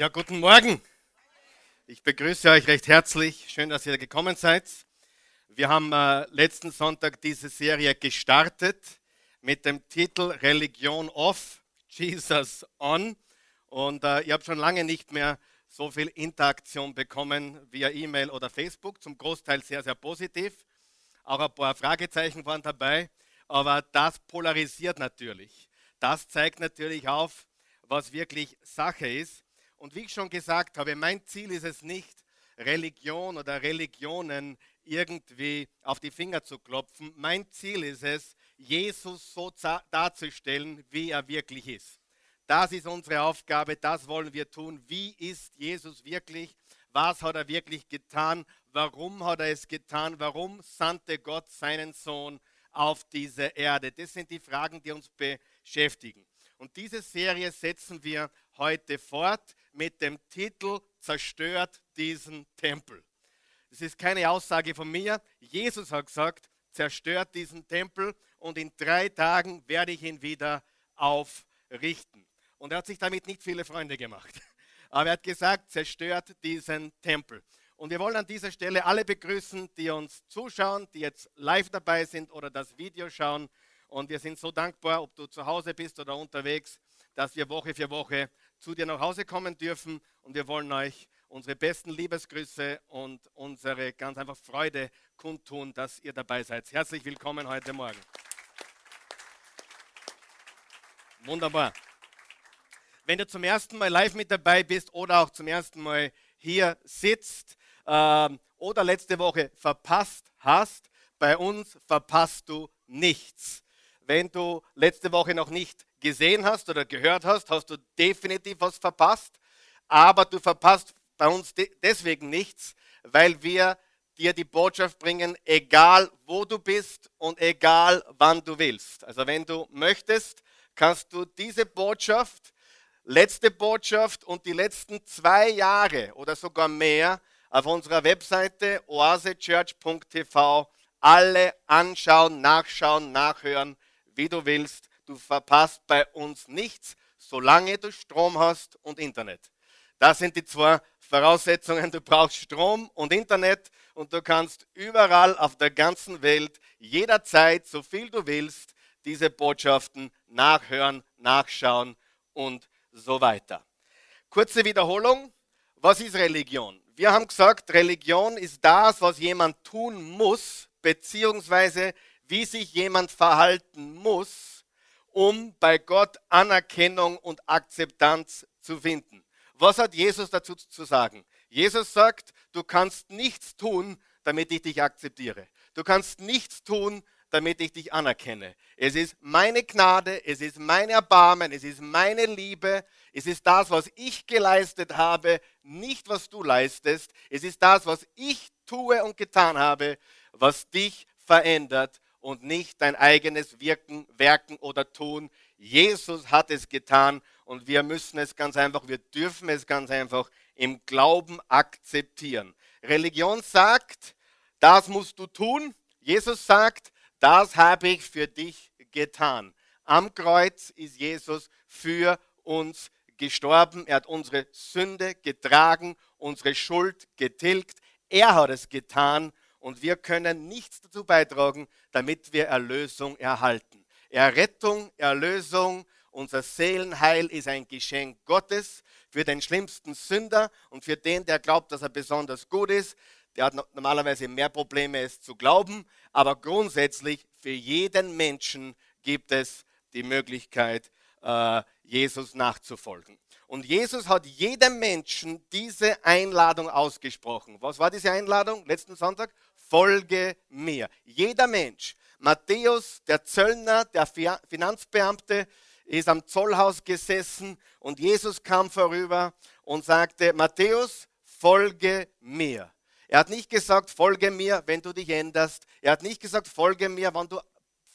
Ja, guten Morgen. Ich begrüße euch recht herzlich. Schön, dass ihr gekommen seid. Wir haben äh, letzten Sonntag diese Serie gestartet mit dem Titel Religion off, Jesus on. Und äh, ich habe schon lange nicht mehr so viel Interaktion bekommen via E-Mail oder Facebook. Zum Großteil sehr, sehr positiv. Auch ein paar Fragezeichen waren dabei. Aber das polarisiert natürlich. Das zeigt natürlich auf, was wirklich Sache ist. Und wie ich schon gesagt habe, mein Ziel ist es nicht, Religion oder Religionen irgendwie auf die Finger zu klopfen. Mein Ziel ist es, Jesus so darzustellen, wie er wirklich ist. Das ist unsere Aufgabe, das wollen wir tun. Wie ist Jesus wirklich? Was hat er wirklich getan? Warum hat er es getan? Warum sandte Gott seinen Sohn auf diese Erde? Das sind die Fragen, die uns beschäftigen. Und diese Serie setzen wir heute fort mit dem Titel Zerstört diesen Tempel. Das ist keine Aussage von mir. Jesus hat gesagt, zerstört diesen Tempel und in drei Tagen werde ich ihn wieder aufrichten. Und er hat sich damit nicht viele Freunde gemacht. Aber er hat gesagt, zerstört diesen Tempel. Und wir wollen an dieser Stelle alle begrüßen, die uns zuschauen, die jetzt live dabei sind oder das Video schauen. Und wir sind so dankbar, ob du zu Hause bist oder unterwegs, dass wir Woche für Woche zu dir nach Hause kommen dürfen und wir wollen euch unsere besten Liebesgrüße und unsere ganz einfach Freude kundtun, dass ihr dabei seid. Herzlich willkommen heute Morgen. Wunderbar. Wenn du zum ersten Mal live mit dabei bist oder auch zum ersten Mal hier sitzt äh, oder letzte Woche verpasst hast, bei uns verpasst du nichts. Wenn du letzte Woche noch nicht gesehen hast oder gehört hast, hast du definitiv was verpasst. Aber du verpasst bei uns de deswegen nichts, weil wir dir die Botschaft bringen, egal wo du bist und egal wann du willst. Also wenn du möchtest, kannst du diese Botschaft, letzte Botschaft und die letzten zwei Jahre oder sogar mehr auf unserer Webseite oasechurch.tv alle anschauen, nachschauen, nachhören, wie du willst. Du verpasst bei uns nichts, solange du Strom hast und Internet. Das sind die zwei Voraussetzungen. Du brauchst Strom und Internet und du kannst überall auf der ganzen Welt jederzeit, so viel du willst, diese Botschaften nachhören, nachschauen und so weiter. Kurze Wiederholung. Was ist Religion? Wir haben gesagt, Religion ist das, was jemand tun muss, beziehungsweise wie sich jemand verhalten muss, um bei Gott Anerkennung und Akzeptanz zu finden. Was hat Jesus dazu zu sagen? Jesus sagt, du kannst nichts tun, damit ich dich akzeptiere. Du kannst nichts tun, damit ich dich anerkenne. Es ist meine Gnade, es ist mein Erbarmen, es ist meine Liebe, es ist das, was ich geleistet habe, nicht was du leistest. Es ist das, was ich tue und getan habe, was dich verändert und nicht dein eigenes Wirken, Werken oder Tun. Jesus hat es getan und wir müssen es ganz einfach, wir dürfen es ganz einfach im Glauben akzeptieren. Religion sagt, das musst du tun. Jesus sagt, das habe ich für dich getan. Am Kreuz ist Jesus für uns gestorben. Er hat unsere Sünde getragen, unsere Schuld getilgt. Er hat es getan und wir können nichts dazu beitragen, damit wir Erlösung erhalten. Errettung, Erlösung, unser Seelenheil ist ein Geschenk Gottes für den schlimmsten Sünder und für den, der glaubt, dass er besonders gut ist. Der hat normalerweise mehr Probleme, es zu glauben, aber grundsätzlich für jeden Menschen gibt es die Möglichkeit, äh, Jesus nachzufolgen. Und Jesus hat jedem Menschen diese Einladung ausgesprochen. Was war diese Einladung letzten Sonntag? Folge mir. Jeder Mensch, Matthäus, der Zöllner, der Finanzbeamte, ist am Zollhaus gesessen und Jesus kam vorüber und sagte, Matthäus, folge mir. Er hat nicht gesagt, folge mir, wenn du dich änderst. Er hat nicht gesagt, folge mir, wenn du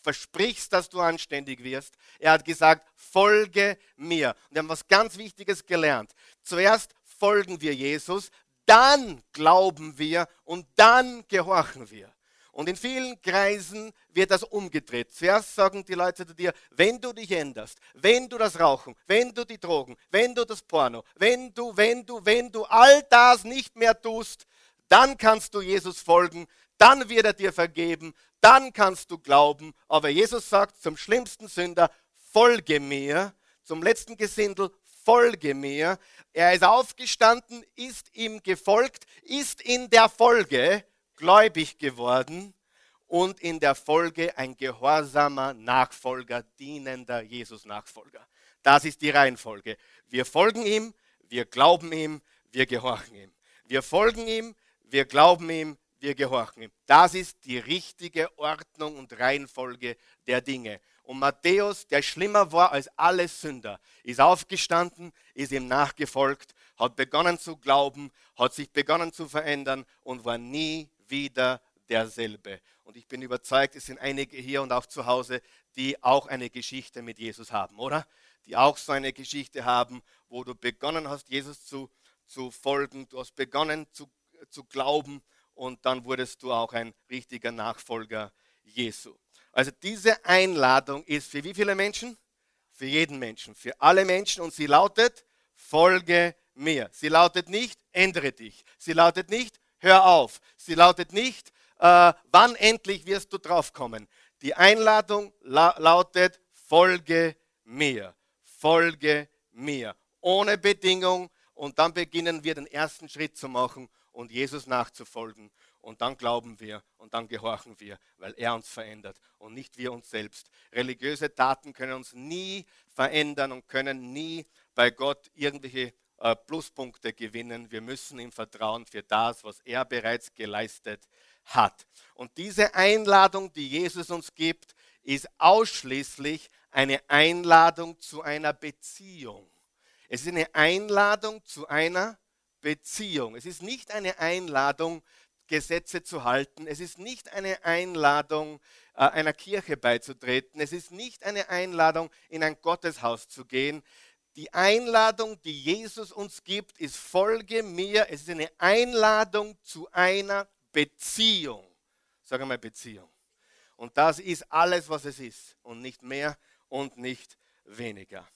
versprichst, dass du anständig wirst. Er hat gesagt, folge mir. Und wir haben was ganz Wichtiges gelernt. Zuerst folgen wir Jesus, dann glauben wir und dann gehorchen wir. Und in vielen Kreisen wird das umgedreht. Zuerst sagen die Leute zu dir, wenn du dich änderst, wenn du das Rauchen, wenn du die Drogen, wenn du das Porno, wenn du, wenn du, wenn du all das nicht mehr tust, dann kannst du Jesus folgen, dann wird er dir vergeben, dann kannst du glauben. Aber Jesus sagt zum schlimmsten Sünder, folge mir, zum letzten Gesindel, folge mir. Er ist aufgestanden, ist ihm gefolgt, ist in der Folge gläubig geworden und in der Folge ein gehorsamer Nachfolger, dienender Jesus-Nachfolger. Das ist die Reihenfolge. Wir folgen ihm, wir glauben ihm, wir gehorchen ihm. Wir folgen ihm, wir glauben ihm, wir gehorchen ihm. Das ist die richtige Ordnung und Reihenfolge der Dinge. Und Matthäus, der schlimmer war als alle Sünder, ist aufgestanden, ist ihm nachgefolgt, hat begonnen zu glauben, hat sich begonnen zu verändern und war nie wieder derselbe. Und ich bin überzeugt, es sind einige hier und auch zu Hause, die auch eine Geschichte mit Jesus haben, oder? Die auch so eine Geschichte haben, wo du begonnen hast, Jesus zu, zu folgen, du hast begonnen zu, zu glauben und dann wurdest du auch ein richtiger Nachfolger Jesu. Also diese Einladung ist für wie viele Menschen? Für jeden Menschen, für alle Menschen und sie lautet, folge mir. Sie lautet nicht, ändere dich. Sie lautet nicht, hör auf. Sie lautet nicht, äh, wann endlich wirst du draufkommen. Die Einladung la lautet, folge mir, folge mir, ohne Bedingung. Und dann beginnen wir den ersten Schritt zu machen und Jesus nachzufolgen. Und dann glauben wir und dann gehorchen wir, weil er uns verändert und nicht wir uns selbst. Religiöse Taten können uns nie verändern und können nie bei Gott irgendwelche äh, Pluspunkte gewinnen. Wir müssen ihm vertrauen für das, was er bereits geleistet hat. Und diese Einladung, die Jesus uns gibt, ist ausschließlich eine Einladung zu einer Beziehung. Es ist eine Einladung zu einer Beziehung. Es ist nicht eine Einladung, Gesetze zu halten. Es ist nicht eine Einladung, äh, einer Kirche beizutreten. Es ist nicht eine Einladung, in ein Gotteshaus zu gehen. Die Einladung, die Jesus uns gibt, ist folge mir. Es ist eine Einladung zu einer Beziehung. Sag einmal Beziehung. Und das ist alles, was es ist. Und nicht mehr und nicht weniger.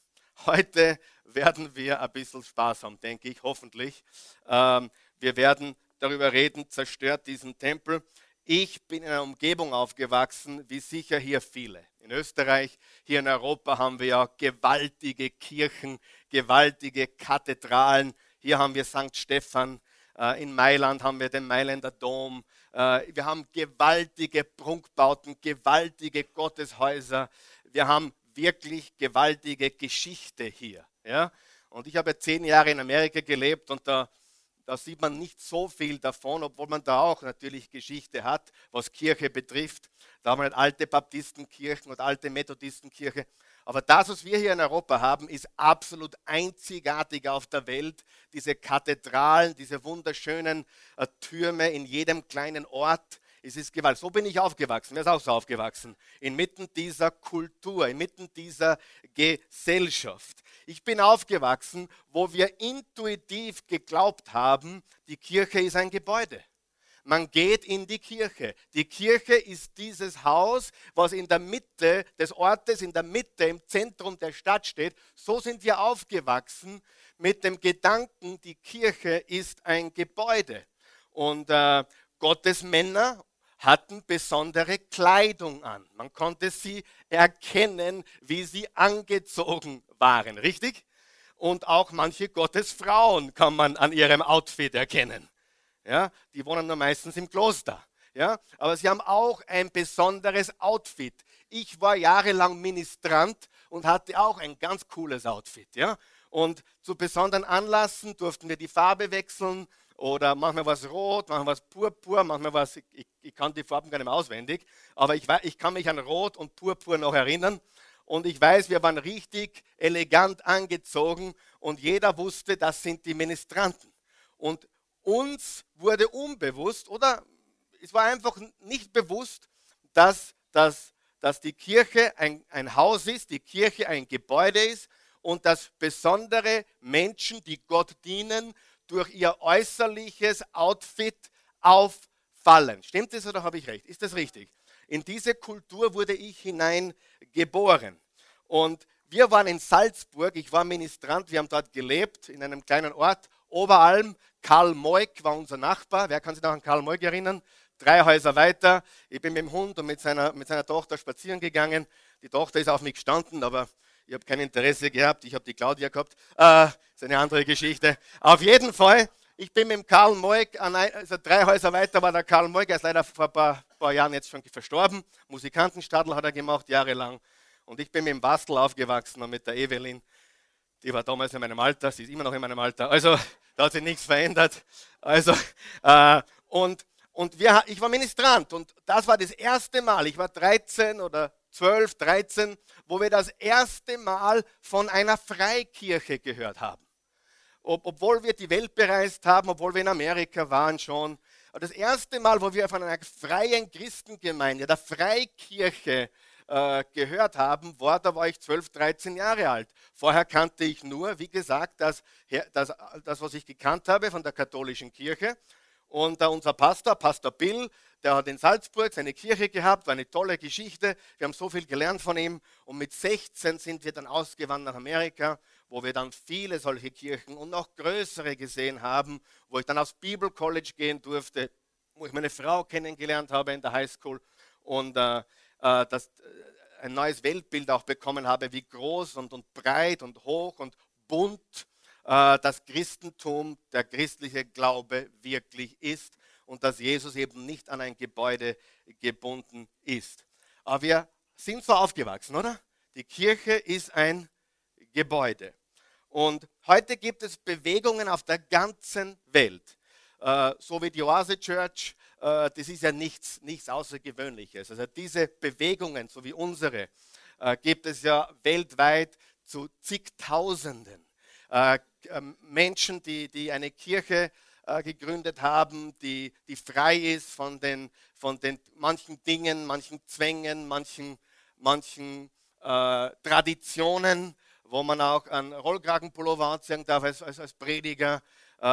Heute werden wir ein bisschen haben, denke ich, hoffentlich. Ähm, wir werden darüber reden, zerstört diesen Tempel. Ich bin in einer Umgebung aufgewachsen, wie sicher hier viele. In Österreich, hier in Europa haben wir ja gewaltige Kirchen, gewaltige Kathedralen. Hier haben wir St. Stephan, äh, in Mailand haben wir den Mailänder Dom. Äh, wir haben gewaltige Prunkbauten, gewaltige Gotteshäuser. Wir haben wirklich gewaltige Geschichte hier. Und ich habe zehn Jahre in Amerika gelebt und da da sieht man nicht so viel davon, obwohl man da auch natürlich Geschichte hat, was Kirche betrifft. Da haben wir halt alte Baptistenkirchen und alte Methodistenkirche. Aber das, was wir hier in Europa haben, ist absolut einzigartig auf der Welt. Diese Kathedralen, diese wunderschönen äh, Türme in jedem kleinen Ort. Es ist Gewalt. So bin ich aufgewachsen. Wer ist auch so aufgewachsen? Inmitten dieser Kultur, inmitten dieser Gesellschaft. Ich bin aufgewachsen, wo wir intuitiv geglaubt haben, die Kirche ist ein Gebäude. Man geht in die Kirche. Die Kirche ist dieses Haus, was in der Mitte des Ortes, in der Mitte, im Zentrum der Stadt steht. So sind wir aufgewachsen mit dem Gedanken, die Kirche ist ein Gebäude. Und äh, Gottes Männer hatten besondere Kleidung an. Man konnte sie erkennen, wie sie angezogen waren, richtig? Und auch manche Gottesfrauen kann man an ihrem Outfit erkennen. Ja, die wohnen nur meistens im Kloster. Ja, aber sie haben auch ein besonderes Outfit. Ich war jahrelang Ministrant und hatte auch ein ganz cooles Outfit. Ja, und zu besonderen Anlassen durften wir die Farbe wechseln oder manchmal was rot, manchmal was purpur, manchmal was, ich, ich kann die Farben gar nicht mehr auswendig, aber ich, ich kann mich an rot und purpur noch erinnern. Und ich weiß, wir waren richtig elegant angezogen und jeder wusste, das sind die Ministranten. Und uns wurde unbewusst, oder es war einfach nicht bewusst, dass, dass, dass die Kirche ein, ein Haus ist, die Kirche ein Gebäude ist und dass besondere Menschen, die Gott dienen, durch ihr äußerliches Outfit auffallen. Stimmt das oder habe ich recht? Ist das richtig? In diese Kultur wurde ich hineingeboren. Und wir waren in Salzburg, ich war Ministrant, wir haben dort gelebt, in einem kleinen Ort, Oberalm. Karl Moik war unser Nachbar. Wer kann sich noch an Karl Moik erinnern? Drei Häuser weiter. Ich bin mit dem Hund und mit seiner, mit seiner Tochter spazieren gegangen. Die Tochter ist auf mich gestanden, aber ich habe kein Interesse gehabt. Ich habe die Claudia gehabt. Äh, ist eine andere Geschichte. Auf jeden Fall, ich bin mit dem Karl Moik, also drei Häuser weiter war der Karl Moik, er ist leider vor ein paar, paar Jahren jetzt schon verstorben. Musikantenstadel hat er gemacht, jahrelang. Und ich bin mit dem Bastel aufgewachsen und mit der Evelyn. Die war damals in meinem Alter, sie ist immer noch in meinem Alter. Also da hat sich nichts verändert. Also, äh, und und wir, ich war Ministrant und das war das erste Mal, ich war 13 oder 12, 13, wo wir das erste Mal von einer Freikirche gehört haben. Ob, obwohl wir die Welt bereist haben, obwohl wir in Amerika waren schon. Aber das erste Mal, wo wir von einer freien Christengemeinde, der Freikirche, äh, gehört haben, war, da war ich 12, 13 Jahre alt. Vorher kannte ich nur, wie gesagt, das, das, das was ich gekannt habe von der katholischen Kirche. Und äh, unser Pastor, Pastor Bill, der hat in Salzburg seine Kirche gehabt, war eine tolle Geschichte. Wir haben so viel gelernt von ihm. Und mit 16 sind wir dann ausgewandert nach Amerika, wo wir dann viele solche Kirchen und noch größere gesehen haben, wo ich dann aufs Bible College gehen durfte, wo ich meine Frau kennengelernt habe in der High School. Und äh, äh, das, äh, ein neues Weltbild auch bekommen habe, wie groß und, und breit und hoch und bunt äh, das Christentum, der christliche Glaube wirklich ist und dass Jesus eben nicht an ein Gebäude gebunden ist. Aber wir sind so aufgewachsen, oder? Die Kirche ist ein Gebäude. Und heute gibt es Bewegungen auf der ganzen Welt. Äh, so wie die Oase Church äh, das ist ja nichts, nichts Außergewöhnliches. Also diese Bewegungen, so wie unsere, äh, gibt es ja weltweit zu zigtausenden. Äh, ähm, Menschen, die, die eine Kirche gegründet haben, die, die frei ist von den, von den manchen Dingen, manchen Zwängen, manchen, manchen äh, Traditionen, wo man auch einen Rollkragenpullover anziehen darf als, als, als Prediger äh,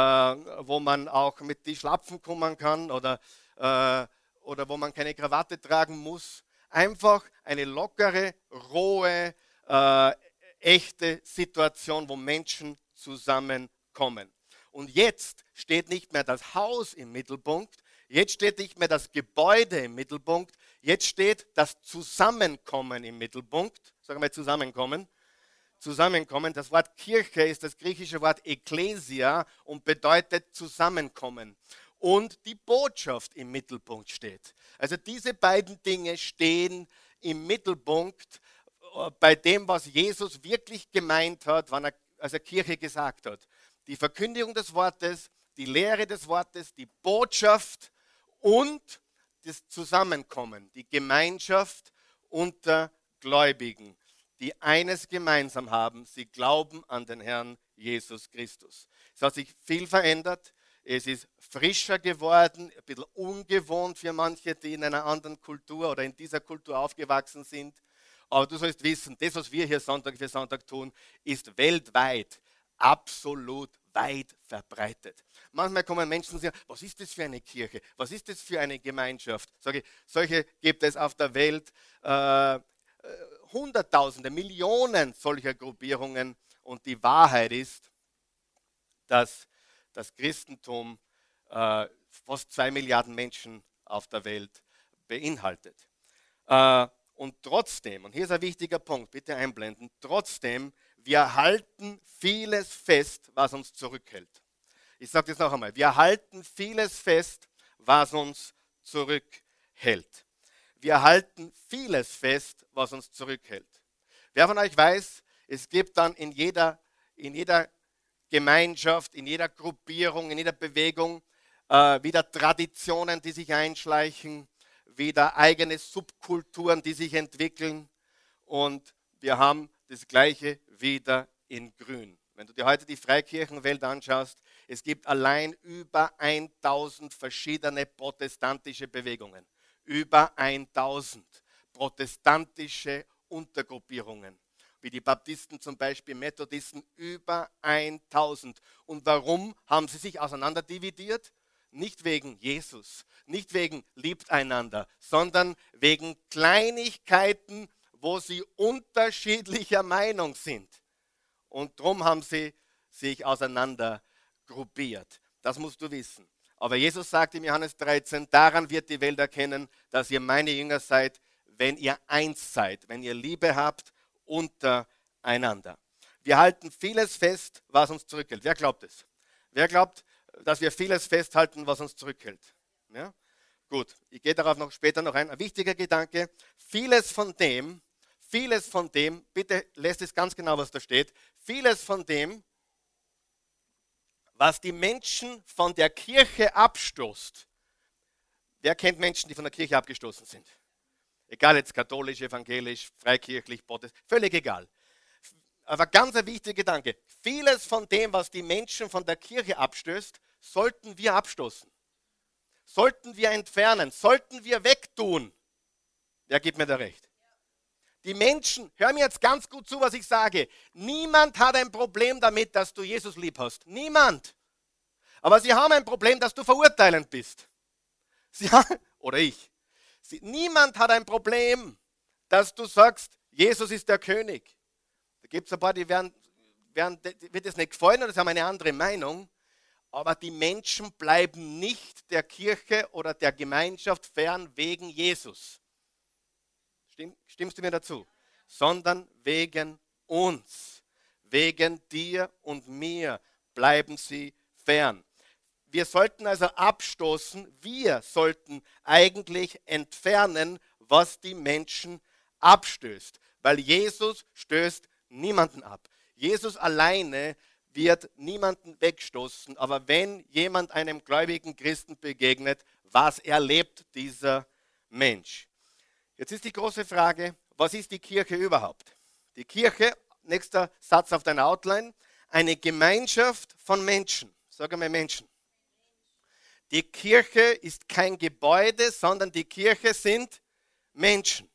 wo man auch mit die Schlapfen kommen kann oder, äh, oder wo man keine Krawatte tragen muss. Einfach eine lockere, rohe, äh, echte Situation, wo Menschen zusammenkommen. Und jetzt steht nicht mehr das Haus im Mittelpunkt, jetzt steht nicht mehr das Gebäude im Mittelpunkt, jetzt steht das Zusammenkommen im Mittelpunkt. Sagen wir Zusammenkommen zusammenkommen. Das Wort Kirche ist das griechische Wort Ekklesia und bedeutet zusammenkommen. Und die Botschaft im Mittelpunkt steht. Also diese beiden Dinge stehen im Mittelpunkt äh, bei dem, was Jesus wirklich gemeint hat, wann er, als er Kirche gesagt hat. Die Verkündigung des Wortes, die Lehre des Wortes, die Botschaft und das Zusammenkommen, die Gemeinschaft unter Gläubigen die eines gemeinsam haben, sie glauben an den Herrn Jesus Christus. Es hat sich viel verändert, es ist frischer geworden, ein bisschen ungewohnt für manche, die in einer anderen Kultur oder in dieser Kultur aufgewachsen sind. Aber du sollst wissen, das, was wir hier Sonntag für Sonntag tun, ist weltweit absolut weit verbreitet. Manchmal kommen Menschen und sagen, was ist das für eine Kirche? Was ist das für eine Gemeinschaft? Sage ich, solche gibt es auf der Welt. Äh, Hunderttausende, Millionen solcher Gruppierungen. Und die Wahrheit ist, dass das Christentum äh, fast zwei Milliarden Menschen auf der Welt beinhaltet. Äh, und trotzdem, und hier ist ein wichtiger Punkt, bitte einblenden, trotzdem, wir halten vieles fest, was uns zurückhält. Ich sage das noch einmal, wir halten vieles fest, was uns zurückhält wir halten vieles fest, was uns zurückhält. Wer von euch weiß, es gibt dann in jeder, in jeder Gemeinschaft, in jeder Gruppierung, in jeder Bewegung äh, wieder Traditionen, die sich einschleichen, wieder eigene Subkulturen, die sich entwickeln. Und wir haben das Gleiche wieder in Grün. Wenn du dir heute die Freikirchenwelt anschaust, es gibt allein über 1000 verschiedene protestantische Bewegungen über 1000 protestantische Untergruppierungen, wie die Baptisten zum Beispiel, Methodisten, über 1000. Und warum haben sie sich auseinanderdividiert? nicht wegen Jesus, nicht wegen liebt einander, sondern wegen Kleinigkeiten, wo sie unterschiedlicher Meinung sind. Und darum haben sie sich auseinander gruppiert. Das musst du wissen. Aber Jesus sagt im Johannes 13, daran wird die Welt erkennen, dass ihr meine Jünger seid, wenn ihr eins seid, wenn ihr Liebe habt untereinander. Wir halten vieles fest, was uns zurückhält. Wer glaubt es? Wer glaubt, dass wir vieles festhalten, was uns zurückhält? Ja? Gut, ich gehe darauf noch später noch ein. Ein wichtiger Gedanke, vieles von dem, vieles von dem, bitte lässt es ganz genau, was da steht, vieles von dem, was die Menschen von der Kirche abstoßt. Wer kennt Menschen, die von der Kirche abgestoßen sind? Egal jetzt katholisch, evangelisch, freikirchlich, Protestant, völlig egal. Aber ganz ein wichtiger Gedanke. Vieles von dem, was die Menschen von der Kirche abstößt, sollten wir abstoßen. Sollten wir entfernen, sollten wir wegtun. Wer gibt mir da recht? Die Menschen, hör mir jetzt ganz gut zu, was ich sage. Niemand hat ein Problem damit, dass du Jesus lieb hast. Niemand. Aber sie haben ein Problem, dass du verurteilend bist. Sie haben, oder ich. Sie, niemand hat ein Problem, dass du sagst, Jesus ist der König. Da gibt es ein paar, die werden, werden, wird es nicht gefallen oder sie haben eine andere Meinung. Aber die Menschen bleiben nicht der Kirche oder der Gemeinschaft fern wegen Jesus. Stimm, stimmst du mir dazu? Sondern wegen uns. Wegen dir und mir bleiben sie fern. Wir sollten also abstoßen, wir sollten eigentlich entfernen, was die Menschen abstößt. Weil Jesus stößt niemanden ab. Jesus alleine wird niemanden wegstoßen. Aber wenn jemand einem gläubigen Christen begegnet, was erlebt dieser Mensch? Jetzt ist die große Frage, was ist die Kirche überhaupt? Die Kirche, nächster Satz auf deiner Outline, eine Gemeinschaft von Menschen. Sag einmal Menschen. Die Kirche ist kein Gebäude, sondern die Kirche sind Menschen.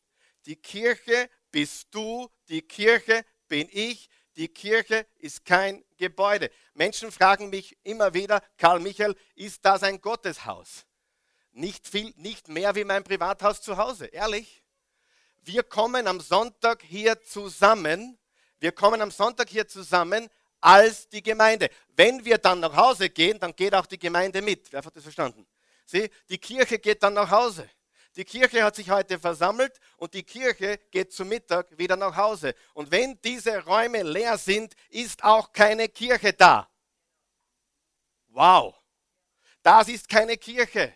Die Kirche bist du, die Kirche bin ich, die Kirche ist kein Gebäude. Menschen fragen mich immer wieder, Karl Michael, ist das ein Gotteshaus? Nicht viel, nicht mehr wie mein Privathaus zu Hause, ehrlich. Wir kommen am Sonntag hier zusammen. Wir kommen am Sonntag hier zusammen als die Gemeinde. Wenn wir dann nach Hause gehen, dann geht auch die Gemeinde mit. Wer hat das verstanden? Sieh, die Kirche geht dann nach Hause. Die Kirche hat sich heute versammelt und die Kirche geht zu Mittag wieder nach Hause. Und wenn diese Räume leer sind, ist auch keine Kirche da. Wow, das ist keine Kirche.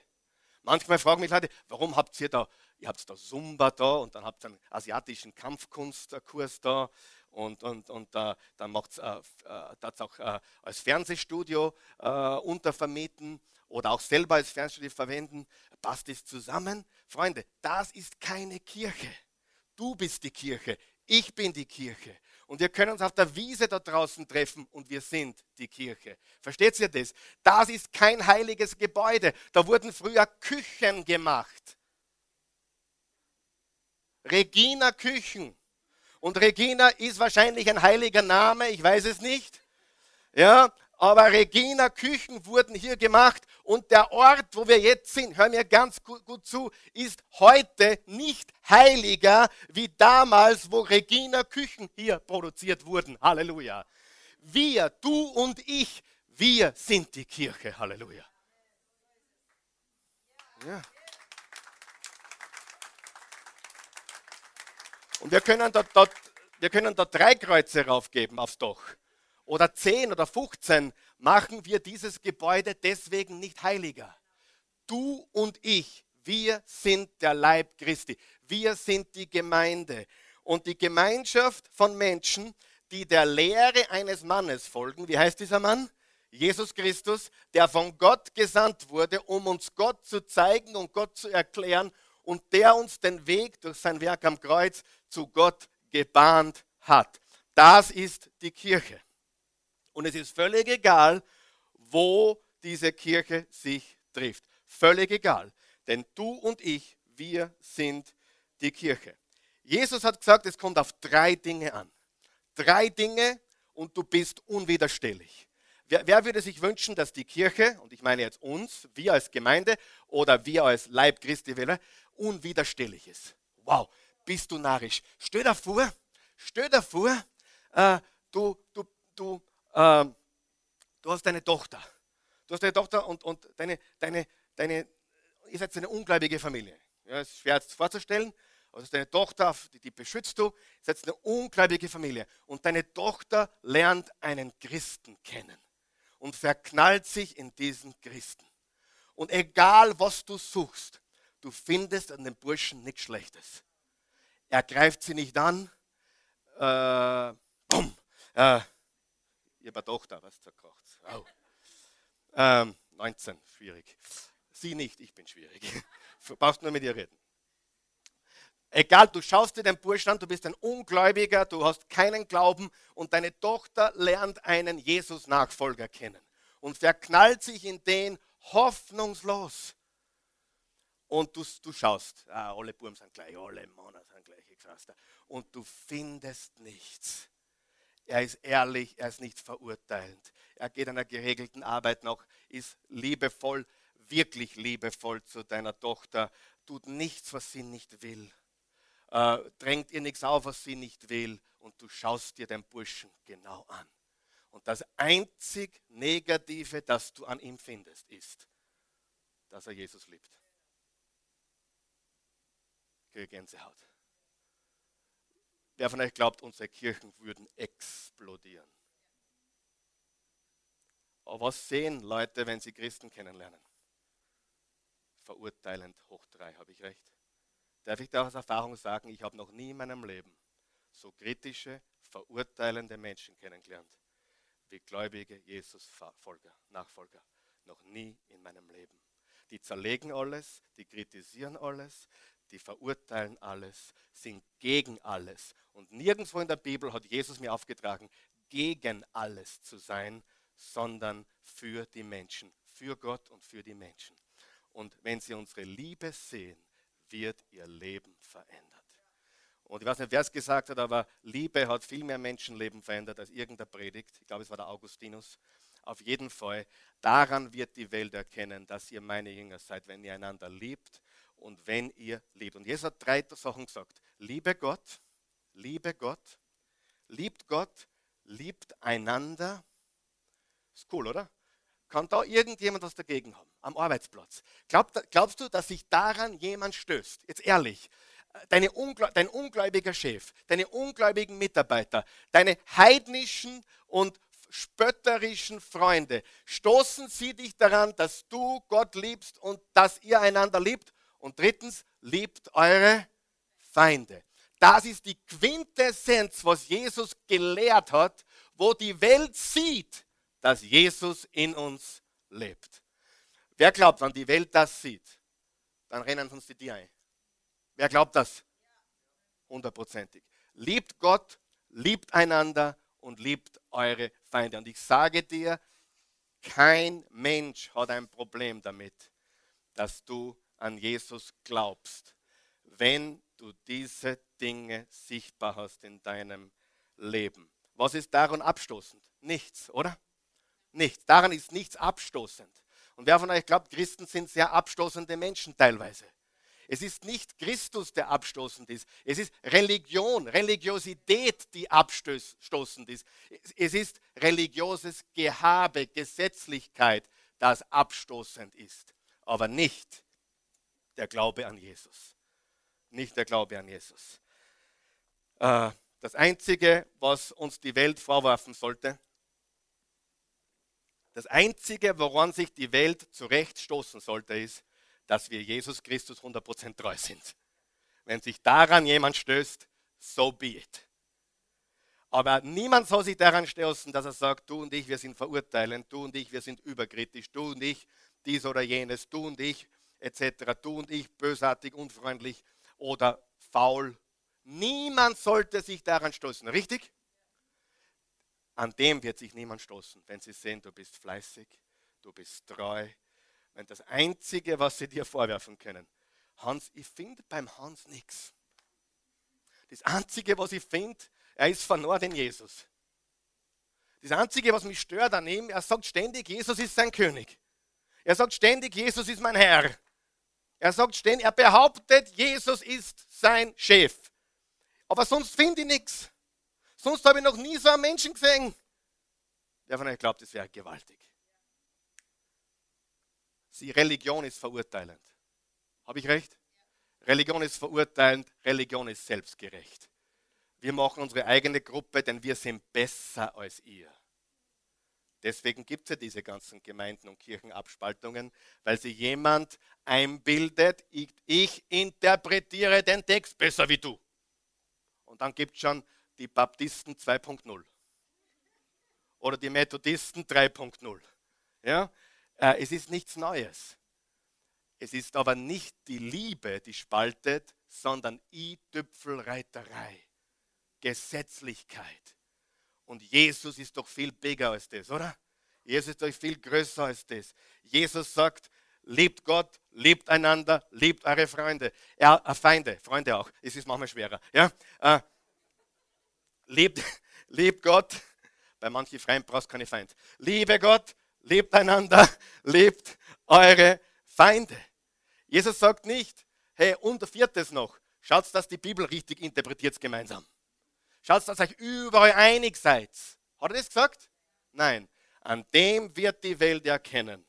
Manchmal fragen mich Leute, warum habt ihr da, ihr habt da Zumba da und dann habt ihr einen asiatischen Kampfkunstkurs da und, und, und äh, dann macht es äh, äh, auch äh, als Fernsehstudio äh, untervermieten oder auch selber als Fernsehstudio verwenden. Passt es zusammen? Freunde, das ist keine Kirche. Du bist die Kirche, ich bin die Kirche. Und wir können uns auf der Wiese da draußen treffen und wir sind die Kirche. Versteht ihr das? Das ist kein heiliges Gebäude. Da wurden früher Küchen gemacht. Regina Küchen. Und Regina ist wahrscheinlich ein heiliger Name, ich weiß es nicht. Ja, aber Regina Küchen wurden hier gemacht und der Ort, wo wir jetzt sind, hör mir ganz gut, zu, ist heute nicht heiliger wie damals, wo Regina Küchen hier produziert wurden. Halleluja. Wir, du und ich, wir sind die Kirche. Halleluja. Ja. Und wir können dort, dort, wir können dort drei Kreuze raufgeben aufs Dach. Oder zehn oder 15 machen wir dieses Gebäude deswegen nicht heiliger. Du und ich, wir sind der Leib Christi. Wir sind die Gemeinde. Und die Gemeinschaft von Menschen, die der Lehre eines Mannes folgen. Wie heißt dieser Mann? Jesus Christus, der von Gott gesandt wurde, um uns Gott zu zeigen und Gott zu erklären und der uns den Weg durch sein Werk am Kreuz zu Gott gebahnt hat. Das ist die Kirche. Und es ist völlig egal, wo diese Kirche sich trifft. Völlig egal. Denn du und ich, wir sind die Kirche. Jesus hat gesagt, es kommt auf drei Dinge an. Drei Dinge und du bist unwiderstehlich. wer, wer würde sich wünschen, dass die Kirche, und ich meine jetzt uns, wir als Gemeinde oder wir als Leib Christi, unwiderstehlich ist? Wow, bist du narrisch. Stell dir vor, stell dir vor, äh, du, du, du, äh, du hast deine Tochter. Du hast deine Tochter und, und deine, deine, deine, ihr seid eine ungläubige Familie. Ja, ist schwer zu vorzustellen. Also deine Tochter, die, die beschützt du, ist jetzt eine ungläubige Familie. Und deine Tochter lernt einen Christen kennen und verknallt sich in diesen Christen. Und egal, was du suchst, du findest an dem Burschen nichts Schlechtes. Er greift sie nicht an. Äh, bumm, äh, ich habe eine Tochter, was zerkracht. Wow. Ähm, 19, schwierig. Sie nicht, ich bin schwierig. Du brauchst nur mit ihr reden. Egal, du schaust dir den Burschen an, du bist ein Ungläubiger, du hast keinen Glauben und deine Tochter lernt einen Jesus-Nachfolger kennen und verknallt sich in den hoffnungslos. Und du, du schaust, ah, alle Buben sind gleich, alle Männer sind gleich, und du findest nichts. Er ist ehrlich, er ist nicht verurteilend. Er geht einer geregelten Arbeit nach, ist liebevoll, wirklich liebevoll zu deiner Tochter, tut nichts, was sie nicht will äh, drängt ihr nichts auf, was sie nicht will, und du schaust dir den Burschen genau an. Und das einzig Negative, das du an ihm findest, ist, dass er Jesus liebt. Gänsehaut. Wer von euch glaubt, unsere Kirchen würden explodieren? Aber was sehen Leute, wenn sie Christen kennenlernen? Verurteilend hoch drei, habe ich recht? darf ich da aus Erfahrung sagen, ich habe noch nie in meinem Leben so kritische, verurteilende Menschen kennengelernt wie gläubige Jesus-Folger, Nachfolger. Noch nie in meinem Leben. Die zerlegen alles, die kritisieren alles, die verurteilen alles, sind gegen alles. Und nirgendwo in der Bibel hat Jesus mir aufgetragen, gegen alles zu sein, sondern für die Menschen, für Gott und für die Menschen. Und wenn sie unsere Liebe sehen, wird ihr Leben verändert. Und ich weiß nicht, wer es gesagt hat, aber Liebe hat viel mehr Menschenleben verändert als irgendeine Predigt. Ich glaube, es war der Augustinus. Auf jeden Fall, daran wird die Welt erkennen, dass ihr meine Jünger seid, wenn ihr einander liebt und wenn ihr liebt. Und Jesus hat drei Sachen gesagt. Liebe Gott, liebe Gott, liebt Gott, liebt einander. Ist cool, oder? Kann da irgendjemand was dagegen haben? Am Arbeitsplatz. Glaub, glaubst du, dass sich daran jemand stößt? Jetzt ehrlich. Deine Ungläu dein ungläubiger Chef, deine ungläubigen Mitarbeiter, deine heidnischen und spötterischen Freunde, stoßen sie dich daran, dass du Gott liebst und dass ihr einander liebt? Und drittens, liebt eure Feinde. Das ist die Quintessenz, was Jesus gelehrt hat, wo die Welt sieht, dass Jesus in uns lebt. Wer glaubt, wenn die Welt das sieht, dann rennen uns die Tiere ein. Wer glaubt das? Hundertprozentig. Liebt Gott, liebt einander und liebt eure Feinde. Und ich sage dir, kein Mensch hat ein Problem damit, dass du an Jesus glaubst, wenn du diese Dinge sichtbar hast in deinem Leben. Was ist daran abstoßend? Nichts, oder? nichts. Daran ist nichts abstoßend. Und wer von euch glaubt, Christen sind sehr abstoßende Menschen teilweise. Es ist nicht Christus, der abstoßend ist. Es ist Religion, Religiosität, die abstoßend ist. Es ist religiöses Gehabe, Gesetzlichkeit, das abstoßend ist. Aber nicht der Glaube an Jesus. Nicht der Glaube an Jesus. Äh, das Einzige, was uns die Welt vorwerfen sollte, das Einzige, woran sich die Welt zurechtstoßen sollte, ist, dass wir Jesus Christus 100% treu sind. Wenn sich daran jemand stößt, so be it. Aber niemand soll sich daran stoßen, dass er sagt, du und ich, wir sind verurteilend, du und ich, wir sind überkritisch, du und ich, dies oder jenes, du und ich, etc., du und ich, bösartig, unfreundlich oder faul. Niemand sollte sich daran stoßen, richtig? An dem wird sich niemand stoßen, wenn sie sehen, du bist fleißig, du bist treu. Wenn das Einzige, was sie dir vorwerfen können, Hans, ich finde beim Hans nichts. Das Einzige, was ich finde, er ist verloren in Jesus. Das Einzige, was mich stört an ihm, er sagt ständig, Jesus ist sein König. Er sagt ständig, Jesus ist mein Herr. Er sagt ständig, er behauptet, Jesus ist sein Chef. Aber sonst finde ich nichts. Sonst habe ich noch nie so einen Menschen gesehen. Der von euch glaubt, das wäre gewaltig. Die Religion ist verurteilend. Habe ich recht? Religion ist verurteilend, Religion ist selbstgerecht. Wir machen unsere eigene Gruppe, denn wir sind besser als ihr. Deswegen gibt es ja diese ganzen Gemeinden und Kirchenabspaltungen, weil sich jemand einbildet, ich, ich interpretiere den Text besser wie du. Und dann gibt es schon die Baptisten 2.0 oder die Methodisten 3.0. Ja? Äh, es ist nichts Neues. Es ist aber nicht die Liebe, die spaltet, sondern I-Tüpfelreiterei, Gesetzlichkeit. Und Jesus ist doch viel bigger als das, oder? Jesus ist doch viel größer als das. Jesus sagt, liebt Gott, liebt einander, liebt eure Freunde. Ja, äh, Feinde, Freunde auch. Es ist manchmal schwerer. Ja? Äh, liebt, liebt Gott. Bei manchen Freunden brauchst du keine Feind. Liebe Gott, liebt einander, liebt eure Feinde. Jesus sagt nicht, hey, und viertes noch, schaut, dass die Bibel richtig interpretiert gemeinsam. Schaut, dass ihr euch überall einig seid. Hat er das gesagt? Nein. An dem wird die Welt erkennen,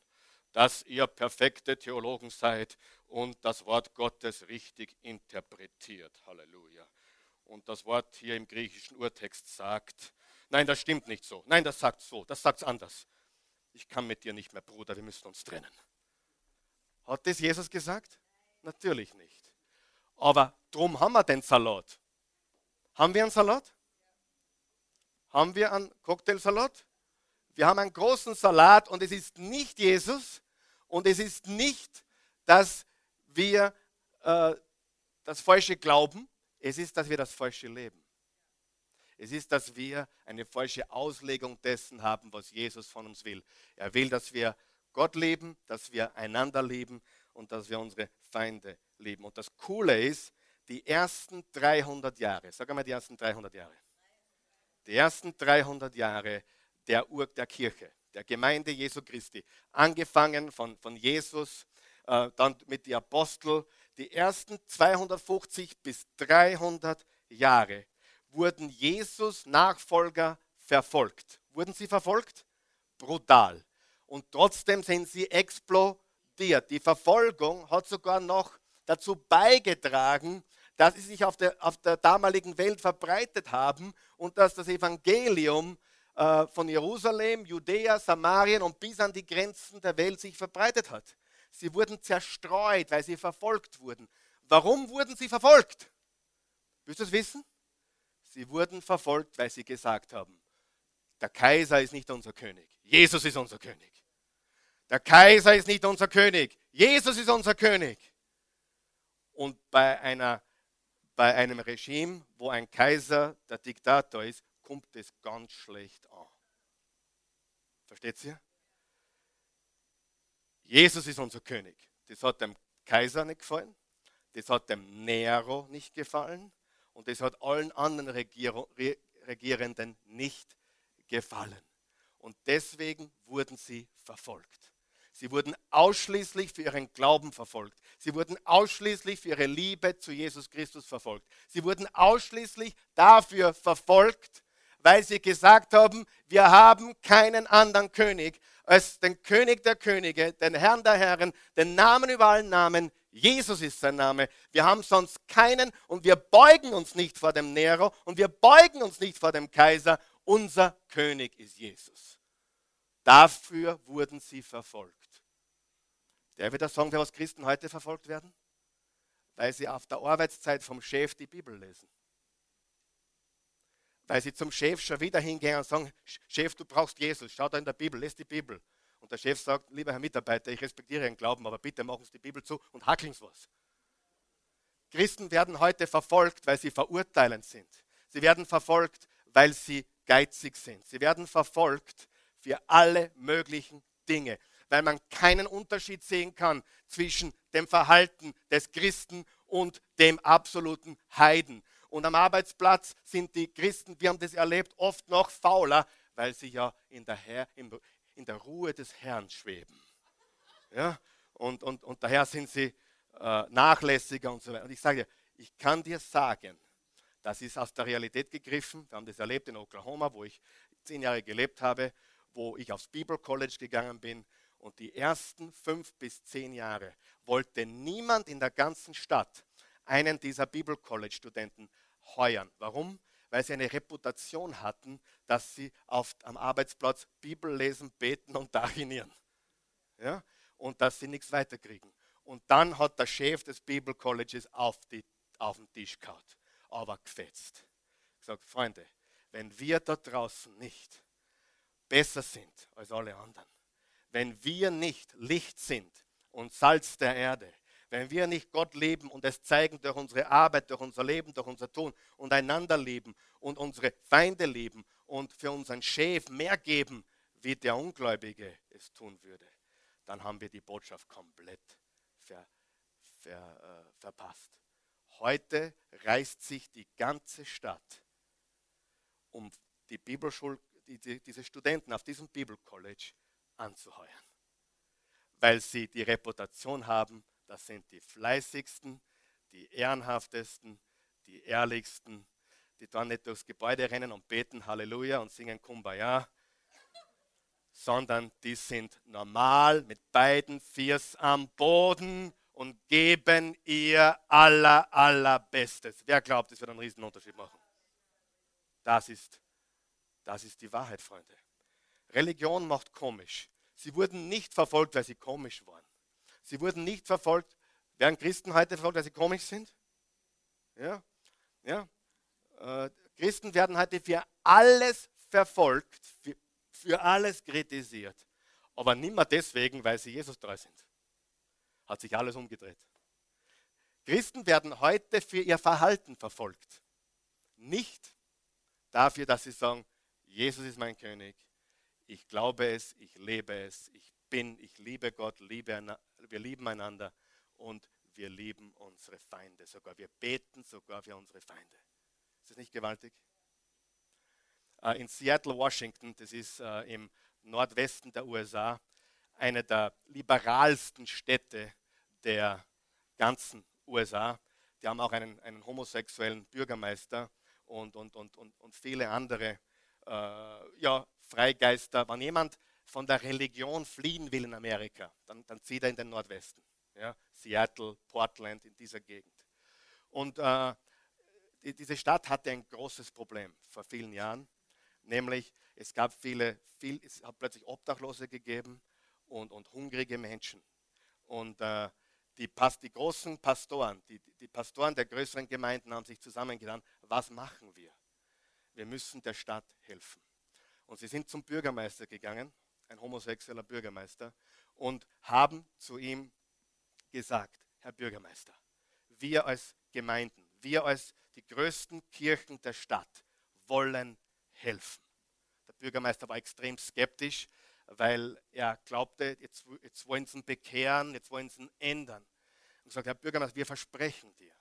dass ihr perfekte Theologen seid und das Wort Gottes richtig interpretiert. Halleluja. Und das Wort hier im griechischen Urtext sagt, nein, das stimmt nicht so. Nein, das sagt so, das sagt es anders. Ich kann mit dir nicht mehr, Bruder, wir müssen uns trennen. Hat das Jesus gesagt? Natürlich nicht. Aber drum haben wir den Salat. Haben wir einen Salat? Haben wir einen Cocktailsalat? Wir haben einen großen Salat und es ist nicht Jesus und es ist nicht, dass wir äh, das Falsche glauben, es ist, dass wir das Falsche leben. Es ist, dass wir eine falsche Auslegung dessen haben, was Jesus von uns will. Er will, dass wir Gott lieben, dass wir einander lieben und dass wir unsere Feinde lieben. Und das Coole ist, die ersten 300 Jahre, sag einmal die ersten 300 Jahre, die ersten 300 Jahre der Ur der Kirche, der Gemeinde Jesu Christi, angefangen von, von Jesus, äh, dann mit den Aposteln, die ersten 250 bis 300 Jahre wurden Jesus Nachfolger verfolgt. Wurden sie verfolgt? Brutal und trotzdem sind sie explodiert. Die Verfolgung hat sogar noch dazu beigetragen, dass sie sich auf der, auf der damaligen Welt verbreitet haben und dass das Evangelium äh, von Jerusalem, Judäa, Samarien und bis an die Grenzen der Welt sich verbreitet hat. Sie wurden zerstreut, weil sie verfolgt wurden. Warum wurden sie verfolgt? Willst du es wissen? Sie wurden verfolgt, weil sie gesagt haben, der Kaiser ist nicht unser König, Jesus ist unser König. Der Kaiser ist nicht unser König. Jesus ist unser König. Und bei, einer, bei einem Regime, wo ein Kaiser der Diktator ist, kommt es ganz schlecht an. Versteht ihr? Jesus ist unser König. Das hat dem Kaiser nicht gefallen. Das hat dem Nero nicht gefallen. Und das hat allen anderen Regierenden nicht gefallen. Und deswegen wurden sie verfolgt. Sie wurden ausschließlich für ihren Glauben verfolgt. Sie wurden ausschließlich für ihre Liebe zu Jesus Christus verfolgt. Sie wurden ausschließlich dafür verfolgt, weil sie gesagt haben, wir haben keinen anderen König als den König der Könige, den Herrn der Herren, den Namen über allen Namen. Jesus ist sein Name. Wir haben sonst keinen und wir beugen uns nicht vor dem Nero und wir beugen uns nicht vor dem Kaiser. Unser König ist Jesus. Dafür wurden sie verfolgt. Der wird das sagen, für was Christen heute verfolgt werden? Weil sie auf der Arbeitszeit vom Chef die Bibel lesen. Weil sie zum Chef schon wieder hingehen und sagen, Chef, du brauchst Jesus, schau da in der Bibel, lest die Bibel. Und der Chef sagt, lieber Herr Mitarbeiter, ich respektiere Ihren Glauben, aber bitte machen Sie die Bibel zu und hackeln Sie was. Christen werden heute verfolgt, weil sie verurteilend sind. Sie werden verfolgt, weil sie geizig sind. Sie werden verfolgt für alle möglichen Dinge weil man keinen Unterschied sehen kann zwischen dem Verhalten des Christen und dem absoluten Heiden. Und am Arbeitsplatz sind die Christen, wir haben das erlebt, oft noch fauler, weil sie ja in der, Herr, in der Ruhe des Herrn schweben. Ja? Und, und, und daher sind sie äh, nachlässiger und so weiter. Und ich sage dir, ich kann dir sagen, das ist aus der Realität gegriffen. Wir haben das erlebt in Oklahoma, wo ich zehn Jahre gelebt habe, wo ich aufs Bible College gegangen bin. Und die ersten fünf bis zehn Jahre wollte niemand in der ganzen Stadt einen dieser Bible College Studenten heuern. Warum? Weil sie eine Reputation hatten, dass sie auf, am Arbeitsplatz Bibel lesen, beten und dachinieren. Ja? Und dass sie nichts weiterkriegen. Und dann hat der Chef des Bible Colleges auf, auf den Tisch gehauen, aber gefetzt. Gesagt, Freunde, wenn wir da draußen nicht besser sind als alle anderen, wenn wir nicht Licht sind und Salz der Erde, wenn wir nicht Gott lieben und es zeigen durch unsere Arbeit, durch unser Leben, durch unser Tun und einander lieben und unsere Feinde lieben und für unseren Chef mehr geben, wie der Ungläubige es tun würde, dann haben wir die Botschaft komplett ver, ver, äh, verpasst. Heute reißt sich die ganze Stadt um die Bibelschul, die, die, diese Studenten auf diesem Bibelcollege anzuheuern, weil sie die Reputation haben, das sind die fleißigsten, die ehrenhaftesten, die ehrlichsten, die dann nicht durchs Gebäude rennen und beten Halleluja und singen Kumbaya, sondern die sind normal mit beiden Fiers am Boden und geben ihr aller, allerbestes. Wer glaubt, das wird einen riesen Unterschied machen? Das ist, das ist die Wahrheit, Freunde. Religion macht komisch. Sie wurden nicht verfolgt, weil sie komisch waren. Sie wurden nicht verfolgt. Werden Christen heute verfolgt, weil sie komisch sind? Ja, ja. Äh, Christen werden heute für alles verfolgt, für, für alles kritisiert. Aber nicht mehr deswegen, weil sie Jesus treu sind. Hat sich alles umgedreht. Christen werden heute für ihr Verhalten verfolgt. Nicht dafür, dass sie sagen, Jesus ist mein König, ich glaube es, ich lebe es, ich bin, ich liebe Gott, liebe, wir lieben einander und wir lieben unsere Feinde sogar. Wir beten sogar für unsere Feinde. Ist das nicht gewaltig? Äh, in Seattle, Washington, das ist äh, im Nordwesten der USA, eine der liberalsten Städte der ganzen USA. Die haben auch einen, einen homosexuellen Bürgermeister und, und, und, und, und viele andere ja, Freigeister. Wenn jemand von der Religion fliehen will in Amerika, dann, dann zieht er in den Nordwesten. Ja? Seattle, Portland, in dieser Gegend. Und äh, die, diese Stadt hatte ein großes Problem vor vielen Jahren, nämlich es gab viele, viel, es hat plötzlich Obdachlose gegeben und, und hungrige Menschen. Und äh, die, die, großen Pastoren, die, die Pastoren der größeren Gemeinden haben sich zusammengetan, was machen wir? Wir müssen der Stadt helfen. Und sie sind zum Bürgermeister gegangen, ein homosexueller Bürgermeister, und haben zu ihm gesagt, Herr Bürgermeister, wir als Gemeinden, wir als die größten Kirchen der Stadt wollen helfen. Der Bürgermeister war extrem skeptisch, weil er glaubte, jetzt, jetzt wollen sie ihn bekehren, jetzt wollen sie ihn ändern. Und gesagt, Herr Bürgermeister, wir versprechen dir,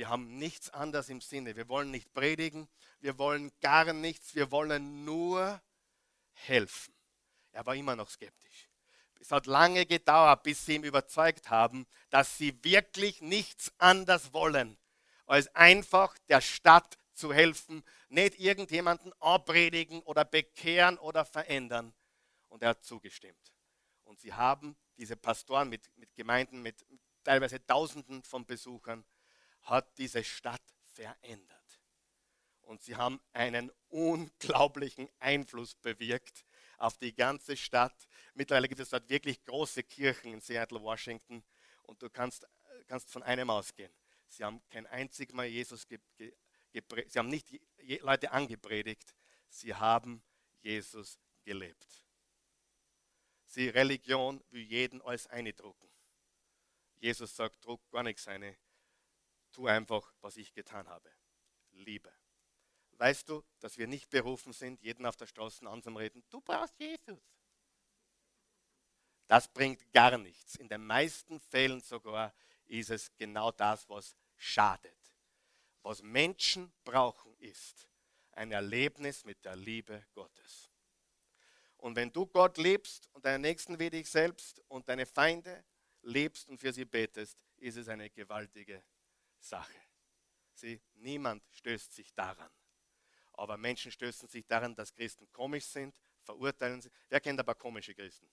wir haben nichts anderes im Sinne. Wir wollen nicht predigen, wir wollen gar nichts, wir wollen nur helfen. Er war immer noch skeptisch. Es hat lange gedauert, bis sie ihm überzeugt haben, dass sie wirklich nichts anderes wollen, als einfach der Stadt zu helfen, nicht irgendjemanden anpredigen oder bekehren oder verändern. Und er hat zugestimmt. Und sie haben diese Pastoren mit, mit Gemeinden, mit teilweise Tausenden von Besuchern, hat diese Stadt verändert. Und sie haben einen unglaublichen Einfluss bewirkt auf die ganze Stadt. Mittlerweile gibt es dort wirklich große Kirchen in Seattle, Washington. Und du kannst, kannst von einem ausgehen. Sie haben kein einzig Mal Jesus gepredigt. Sie haben nicht Leute angepredigt. Sie haben Jesus gelebt. Sie Religion will jeden als eindrucken. Jesus sagt, druck gar nichts eine. Tu einfach, was ich getan habe. Liebe. Weißt du, dass wir nicht berufen sind, jeden auf der Straße anzureden, du brauchst Jesus. Das bringt gar nichts. In den meisten Fällen sogar ist es genau das, was schadet. Was Menschen brauchen, ist ein Erlebnis mit der Liebe Gottes. Und wenn du Gott liebst und deinen Nächsten wie dich selbst und deine Feinde liebst und für sie betest, ist es eine gewaltige Sache. Sieh, niemand stößt sich daran. Aber Menschen stößen sich daran, dass Christen komisch sind, verurteilen sie. Wer kennt aber komische Christen?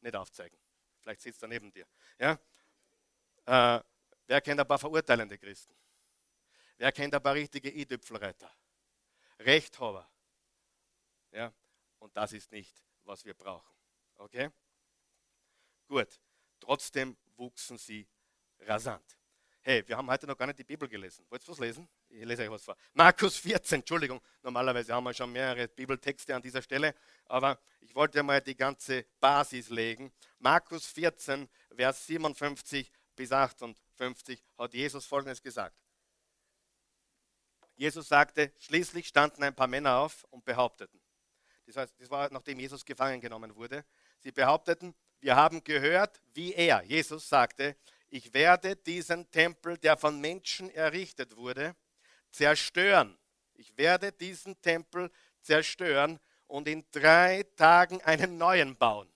Nicht aufzeigen. Vielleicht sitzt er neben dir. Ja? Äh, wer kennt paar verurteilende Christen? Wer kennt paar richtige I-Tüpfelreiter? Rechthaber. Ja? Und das ist nicht, was wir brauchen. Okay? Gut. Trotzdem wuchsen sie rasant. Hey, wir haben heute noch gar nicht die Bibel gelesen. Wollt ihr was lesen? Ich lese euch was vor. Markus 14, Entschuldigung. Normalerweise haben wir schon mehrere Bibeltexte an dieser Stelle, aber ich wollte mal die ganze Basis legen. Markus 14, Vers 57 bis 58 hat Jesus Folgendes gesagt. Jesus sagte, schließlich standen ein paar Männer auf und behaupteten. Das, heißt, das war nachdem Jesus gefangen genommen wurde. Sie behaupteten, wir haben gehört, wie er, Jesus sagte, ich werde diesen Tempel, der von Menschen errichtet wurde, zerstören. Ich werde diesen Tempel zerstören und in drei Tagen einen neuen bauen,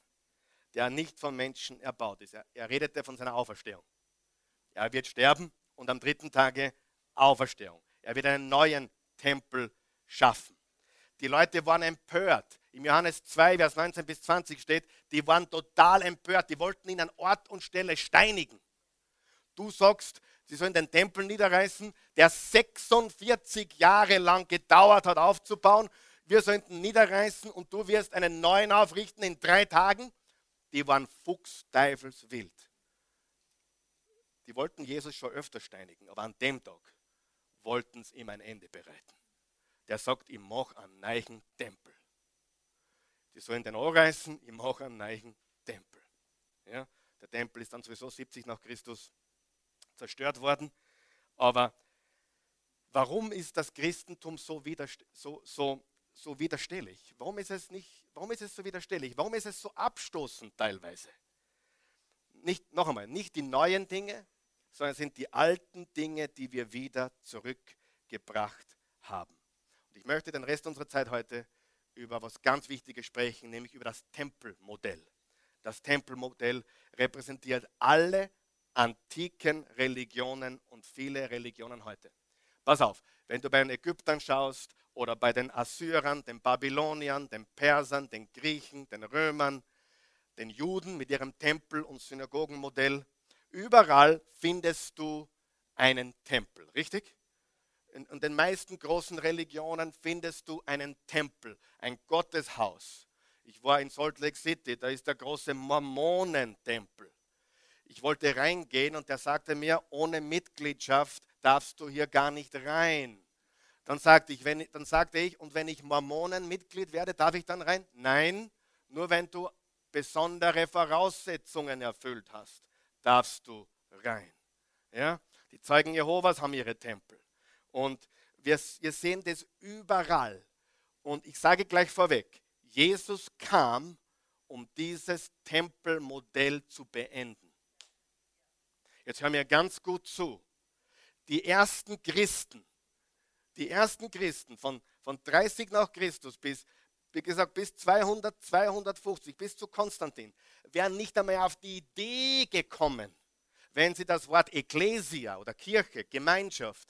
der nicht von Menschen erbaut ist. Er, er redete von seiner Auferstehung. Er wird sterben und am dritten Tage Auferstehung. Er wird einen neuen Tempel schaffen. Die Leute waren empört. Im Johannes 2, Vers 19 bis 20 steht, die waren total empört. Die wollten ihn an Ort und Stelle steinigen. Du sagst, sie sollen den Tempel niederreißen, der 46 Jahre lang gedauert hat aufzubauen. Wir sollten niederreißen und du wirst einen neuen aufrichten in drei Tagen. Die waren fuchsteufelswild. Die wollten Jesus schon öfter steinigen, aber an dem Tag wollten sie ihm ein Ende bereiten. Der sagt, ich mache einen neuen Tempel. Die sollen den anreißen, ich mache einen neuen Tempel. Ja, der Tempel ist dann sowieso 70 nach Christus zerstört worden. Aber warum ist das Christentum so, so, so, so widerständig? Warum ist, es nicht, warum ist es so widerständig? Warum ist es so abstoßend teilweise? Nicht, noch einmal, nicht die neuen Dinge, sondern sind die alten Dinge, die wir wieder zurückgebracht haben. Und ich möchte den Rest unserer Zeit heute über was ganz Wichtiges sprechen, nämlich über das Tempelmodell. Das Tempelmodell repräsentiert alle antiken Religionen und viele Religionen heute. Pass auf, wenn du bei den Ägyptern schaust oder bei den Assyrern, den Babyloniern, den Persern, den Griechen, den Römern, den Juden mit ihrem Tempel- und Synagogenmodell, überall findest du einen Tempel, richtig? In, den meisten großen Religionen findest du einen Tempel, ein Gotteshaus. Ich war in Salt Lake City, da ist der große Mormonentempel. Ich wollte reingehen und der sagte mir, ohne Mitgliedschaft darfst du hier gar nicht rein. Dann sagte ich, wenn, dann sagte ich, und wenn ich Mormonenmitglied werde, darf ich dann rein? Nein, nur wenn du besondere Voraussetzungen erfüllt hast, darfst du rein. Ja? Die Zeugen Jehovas haben ihre Tempel. Und wir, wir sehen das überall. Und ich sage gleich vorweg, Jesus kam, um dieses Tempelmodell zu beenden. Jetzt hör mir ganz gut zu. Die ersten Christen, die ersten Christen von, von 30 nach Christus bis, wie gesagt, bis 200, 250, bis zu Konstantin, wären nicht einmal auf die Idee gekommen, wenn sie das Wort Ekklesia oder Kirche, Gemeinschaft,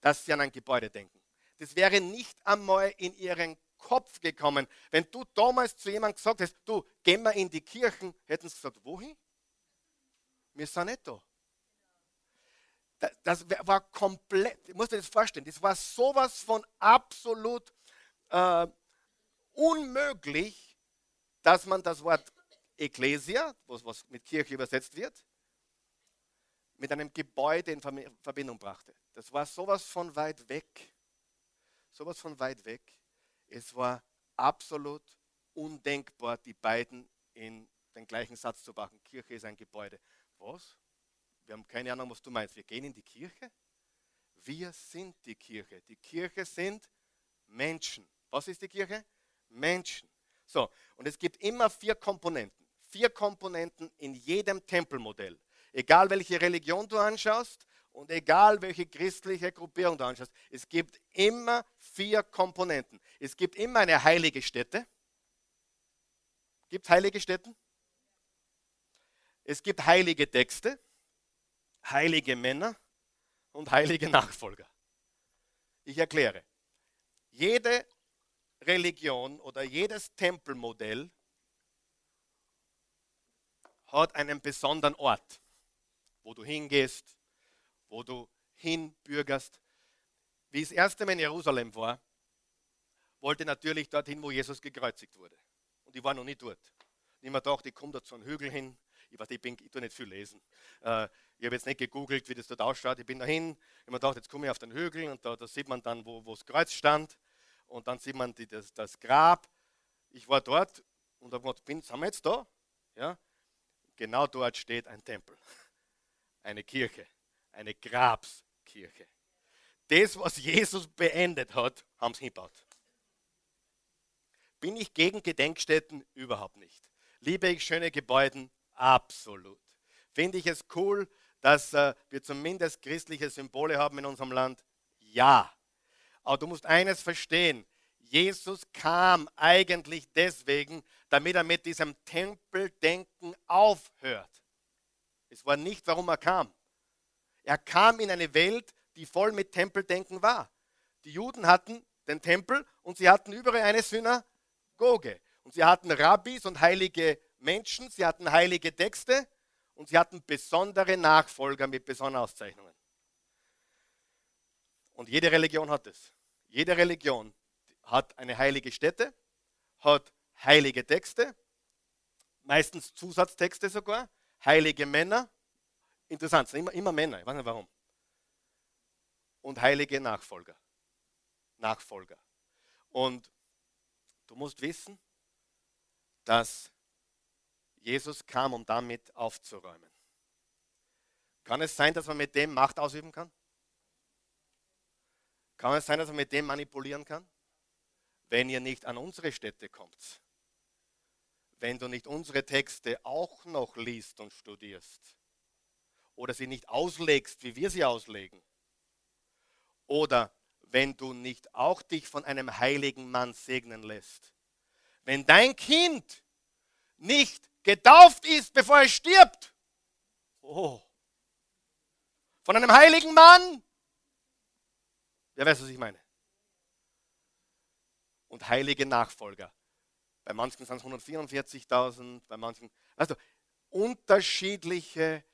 dass sie an ein Gebäude denken. Das wäre nicht einmal in ihren Kopf gekommen. Wenn du damals zu jemandem gesagt hast, du, geh mal in die Kirchen, hätten sie gesagt, wohin? Wir sind nicht da. Das war komplett, ich muss dir das vorstellen, das war sowas von absolut äh, unmöglich, dass man das Wort Ecclesia, was, was mit Kirche übersetzt wird, mit einem Gebäude in Verbindung brachte. Das war sowas von weit weg. Sowas von weit weg. Es war absolut undenkbar, die beiden in den gleichen Satz zu machen. Kirche ist ein Gebäude. Was? Wir haben keine Ahnung, was du meinst. Wir gehen in die Kirche? Wir sind die Kirche. Die Kirche sind Menschen. Was ist die Kirche? Menschen. So, und es gibt immer vier Komponenten. Vier Komponenten in jedem Tempelmodell. Egal welche Religion du anschaust und egal welche christliche Gruppierung du anschaust, es gibt immer vier Komponenten. Es gibt immer eine heilige Stätte. Gibt es heilige Stätten? Es gibt heilige Texte, heilige Männer und heilige Nachfolger. Ich erkläre. Jede Religion oder jedes Tempelmodell hat einen besonderen Ort, wo du hingehst, wo du hinbürgerst. Wie ich das erste Mal in Jerusalem war, wollte natürlich dorthin, wo Jesus gekreuzigt wurde. Und ich war noch nie dort. Und ich mir gedacht, ich komme da zu einem Hügel hin. Ich weiß, ich, bin, ich tue nicht viel lesen. Äh, ich habe jetzt nicht gegoogelt, wie das dort ausschaut. Ich bin dahin. Ich habe mir gedacht, jetzt komme ich auf den Hügel und da, da sieht man dann, wo, wo das Kreuz stand. Und dann sieht man die, das, das, Grab. Ich war dort und habe gedacht, bin, sind wir jetzt da? Ja? Genau dort steht ein Tempel. Eine Kirche. Eine Grabskirche. Das, was Jesus beendet hat, haben sie hingebaut. Bin ich gegen Gedenkstätten? Überhaupt nicht. Liebe ich schöne Gebäude? Absolut. Finde ich es cool, dass äh, wir zumindest christliche Symbole haben in unserem Land? Ja. Aber du musst eines verstehen. Jesus kam eigentlich deswegen, damit er mit diesem Tempeldenken aufhört. Es war nicht, warum er kam. Er kam in eine Welt, die voll mit Tempeldenken war. Die Juden hatten den Tempel und sie hatten überall eine Synagoge. Und sie hatten Rabbis und heilige Menschen, sie hatten heilige Texte und sie hatten besondere Nachfolger mit besonderen Auszeichnungen. Und jede Religion hat es. Jede Religion hat eine heilige Stätte, hat heilige Texte, meistens Zusatztexte sogar, heilige Männer. Interessant, sind immer, immer Männer, ich weiß nicht warum. Und heilige Nachfolger. Nachfolger. Und du musst wissen, dass Jesus kam, um damit aufzuräumen. Kann es sein, dass man mit dem Macht ausüben kann? Kann es sein, dass man mit dem manipulieren kann? Wenn ihr nicht an unsere Städte kommt, wenn du nicht unsere Texte auch noch liest und studierst oder sie nicht auslegst, wie wir sie auslegen, oder wenn du nicht auch dich von einem heiligen Mann segnen lässt, wenn dein Kind nicht getauft ist, bevor er stirbt. Oh. Von einem heiligen Mann. Wer weiß, was ich meine? Und heilige Nachfolger. Bei manchen sind es 144.000, bei manchen, also unterschiedliche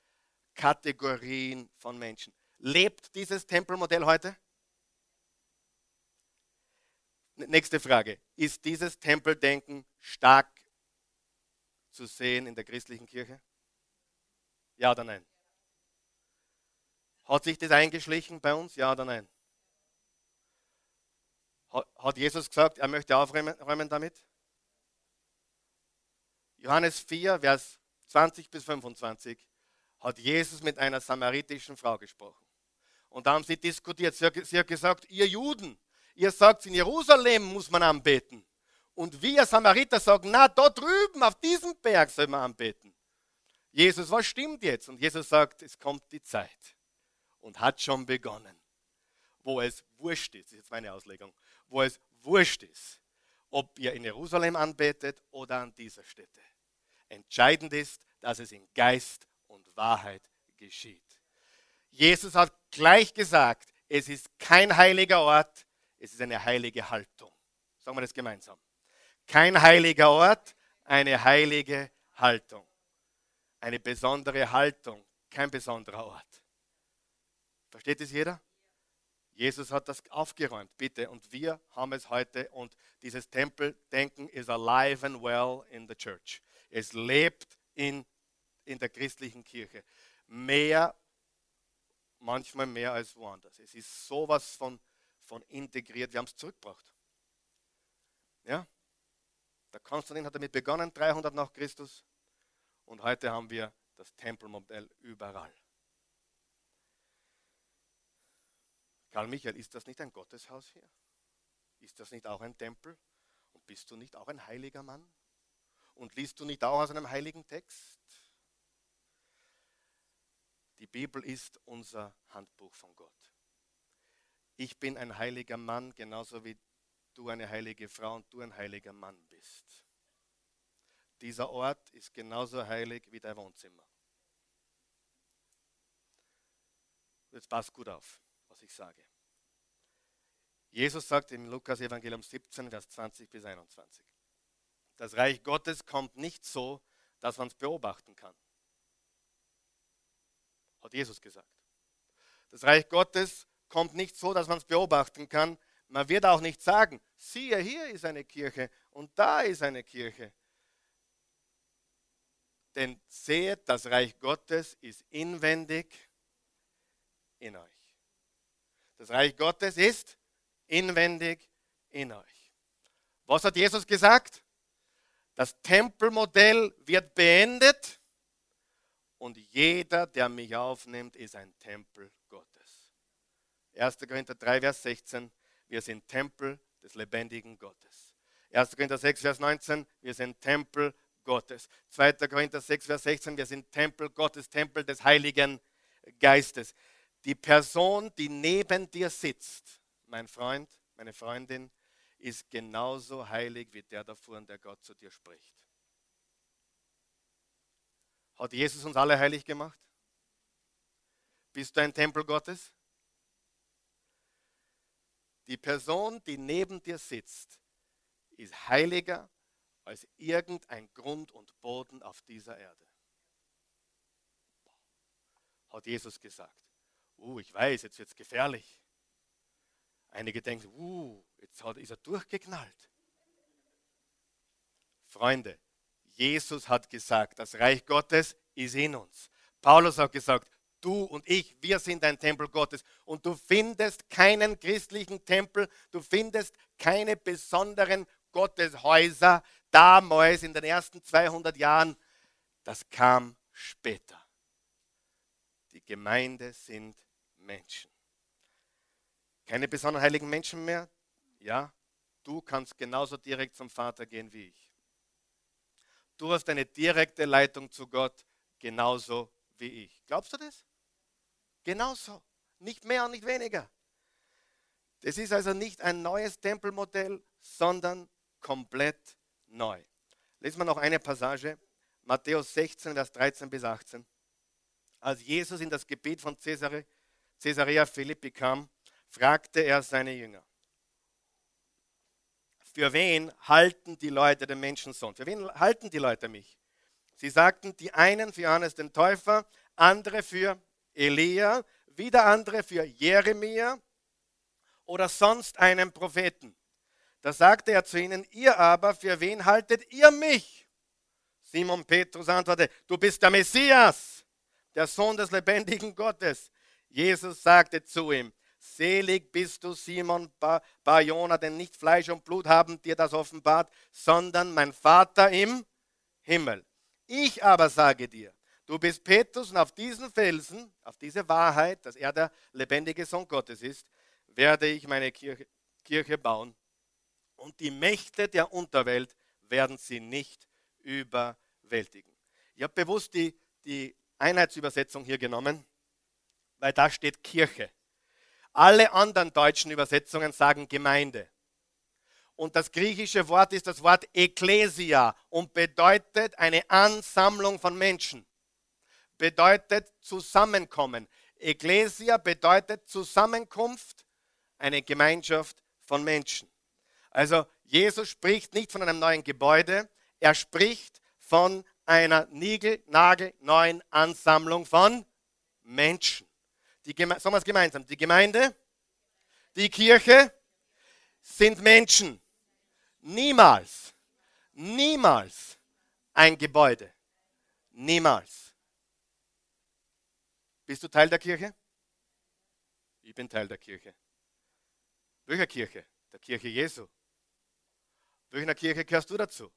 Kategorien von Menschen. Lebt dieses Tempelmodell heute? Nächste Frage. Ist dieses Tempeldenken stark zu sehen in der christlichen Kirche? Ja oder nein? Hat sich das eingeschlichen bei uns? Ja oder nein? Hat Jesus gesagt, er möchte aufräumen damit? Johannes 4, Vers 20 bis 25 hat Jesus mit einer samaritischen Frau gesprochen. Und da haben sie diskutiert. Sie hat gesagt, ihr Juden, ihr sagt, in Jerusalem muss man anbeten. Und wir Samariter sagen, na, da drüben auf diesem Berg soll man anbeten. Jesus, was stimmt jetzt? Und Jesus sagt, es kommt die Zeit und hat schon begonnen, wo es wurscht ist, ist jetzt meine Auslegung, wo es wurscht ist, ob ihr in Jerusalem anbetet oder an dieser Stätte. Entscheidend ist, dass es in Geist und Wahrheit geschieht. Jesus hat gleich gesagt, es ist kein heiliger Ort, es ist eine heilige Haltung. Sagen wir das gemeinsam. Kein heiliger Ort, eine heilige Haltung. Eine besondere Haltung, kein besonderer Ort. Versteht es jeder? Jesus hat das aufgeräumt, bitte. Und wir haben es heute. Und dieses Tempeldenken ist alive and well in the church. Es lebt in, in der christlichen Kirche. Mehr, manchmal mehr als woanders. Es ist sowas von, von integriert. Wir haben es zurückgebracht. Ja? Der Konstantin hat damit begonnen, 300 nach Christus. Und heute haben wir das Tempelmodell überall. Karl Michael, ist das nicht ein Gotteshaus hier? Ist das nicht auch ein Tempel? Und bist du nicht auch ein heiliger Mann? Und liest du nicht auch aus einem heiligen Text? Die Bibel ist unser Handbuch von Gott. Ich bin ein heiliger Mann, genauso wie du eine heilige Frau und du ein heiliger Mann bist. Dieser Ort ist genauso heilig wie dein Wohnzimmer. Jetzt passt gut auf, was ich sage. Jesus sagt im Lukas Evangelium 17, Vers 20 bis 21. Das Reich Gottes kommt nicht so, dass man es beobachten kann. Hat Jesus gesagt. Das Reich Gottes kommt nicht so, dass man es beobachten kann. Man wird auch nicht sagen, siehe, hier ist eine Kirche und da ist eine Kirche. Denn seht, das Reich Gottes ist inwendig in euch. Das Reich Gottes ist inwendig in euch. Was hat Jesus gesagt? Das Tempelmodell wird beendet und jeder, der mich aufnimmt, ist ein Tempel Gottes. 1. Korinther 3, Vers 16, wir sind Tempel des lebendigen Gottes. 1. Korinther 6, Vers 19, wir sind Tempel Gottes. 2. Korinther 6, Vers 16, wir sind Tempel Gottes, Tempel des Heiligen Geistes. Die Person, die neben dir sitzt, mein Freund, meine Freundin, ist genauso heilig wie der davor, der Gott zu dir spricht. Hat Jesus uns alle heilig gemacht? Bist du ein Tempel Gottes? Die Person, die neben dir sitzt, ist heiliger als irgendein Grund und Boden auf dieser Erde. Hat Jesus gesagt. Uh, ich weiß, jetzt wird es gefährlich. Einige denken, uh, jetzt ist er durchgeknallt. Freunde, Jesus hat gesagt, das Reich Gottes ist in uns. Paulus hat gesagt, du und ich, wir sind ein Tempel Gottes. Und du findest keinen christlichen Tempel, du findest keine besonderen Gotteshäuser damals in den ersten 200 Jahren. Das kam später. Die Gemeinde sind Menschen. Keine besonderen heiligen Menschen mehr? Ja, du kannst genauso direkt zum Vater gehen wie ich. Du hast eine direkte Leitung zu Gott, genauso wie ich. Glaubst du das? Genauso. Nicht mehr und nicht weniger. Das ist also nicht ein neues Tempelmodell, sondern komplett neu. Lesen wir noch eine Passage, Matthäus 16, Vers 13 bis 18. Als Jesus in das Gebiet von Caesarea Philippi kam, fragte er seine Jünger, für wen halten die Leute den Menschensohn? Für wen halten die Leute mich? Sie sagten, die einen für Johannes den Täufer, andere für Elia, wieder andere für Jeremia oder sonst einen Propheten. Da sagte er zu ihnen, ihr aber, für wen haltet ihr mich? Simon Petrus antwortete, du bist der Messias, der Sohn des lebendigen Gottes. Jesus sagte zu ihm, Selig bist du, Simon Barjona, denn nicht Fleisch und Blut haben dir das offenbart, sondern mein Vater im Himmel. Ich aber sage dir, du bist Petrus und auf diesen Felsen, auf diese Wahrheit, dass er der lebendige Sohn Gottes ist, werde ich meine Kirche, Kirche bauen. Und die Mächte der Unterwelt werden sie nicht überwältigen. Ich habe bewusst die, die Einheitsübersetzung hier genommen, weil da steht Kirche. Alle anderen deutschen Übersetzungen sagen Gemeinde. Und das griechische Wort ist das Wort Ekklesia und bedeutet eine Ansammlung von Menschen. Bedeutet Zusammenkommen. Ekklesia bedeutet Zusammenkunft, eine Gemeinschaft von Menschen. Also Jesus spricht nicht von einem neuen Gebäude, er spricht von einer niegelnagelneuen Ansammlung von Menschen. Die, sagen wir es gemeinsam. Die Gemeinde, die Kirche sind Menschen. Niemals, niemals ein Gebäude. Niemals. Bist du Teil der Kirche? Ich bin Teil der Kirche. Welcher Kirche? Der Kirche Jesu. Welcher Kirche gehörst du dazu?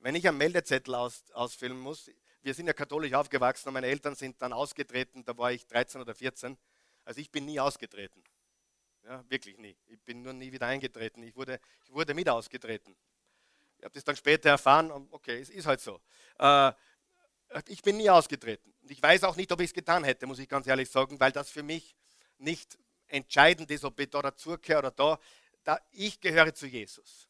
Wenn ich einen Meldezettel aus, ausfüllen muss, wir sind ja katholisch aufgewachsen und meine Eltern sind dann ausgetreten, da war ich 13 oder 14. Also ich bin nie ausgetreten. Ja, wirklich nie. Ich bin nur nie wieder eingetreten. Ich wurde, ich wurde mit ausgetreten. Ich habe das dann später erfahren, okay, es ist halt so. Äh, ich bin nie ausgetreten. Und ich weiß auch nicht, ob ich es getan hätte, muss ich ganz ehrlich sagen, weil das für mich nicht entscheidend ist, ob ich da dazugehöre oder da. da. Ich gehöre zu Jesus.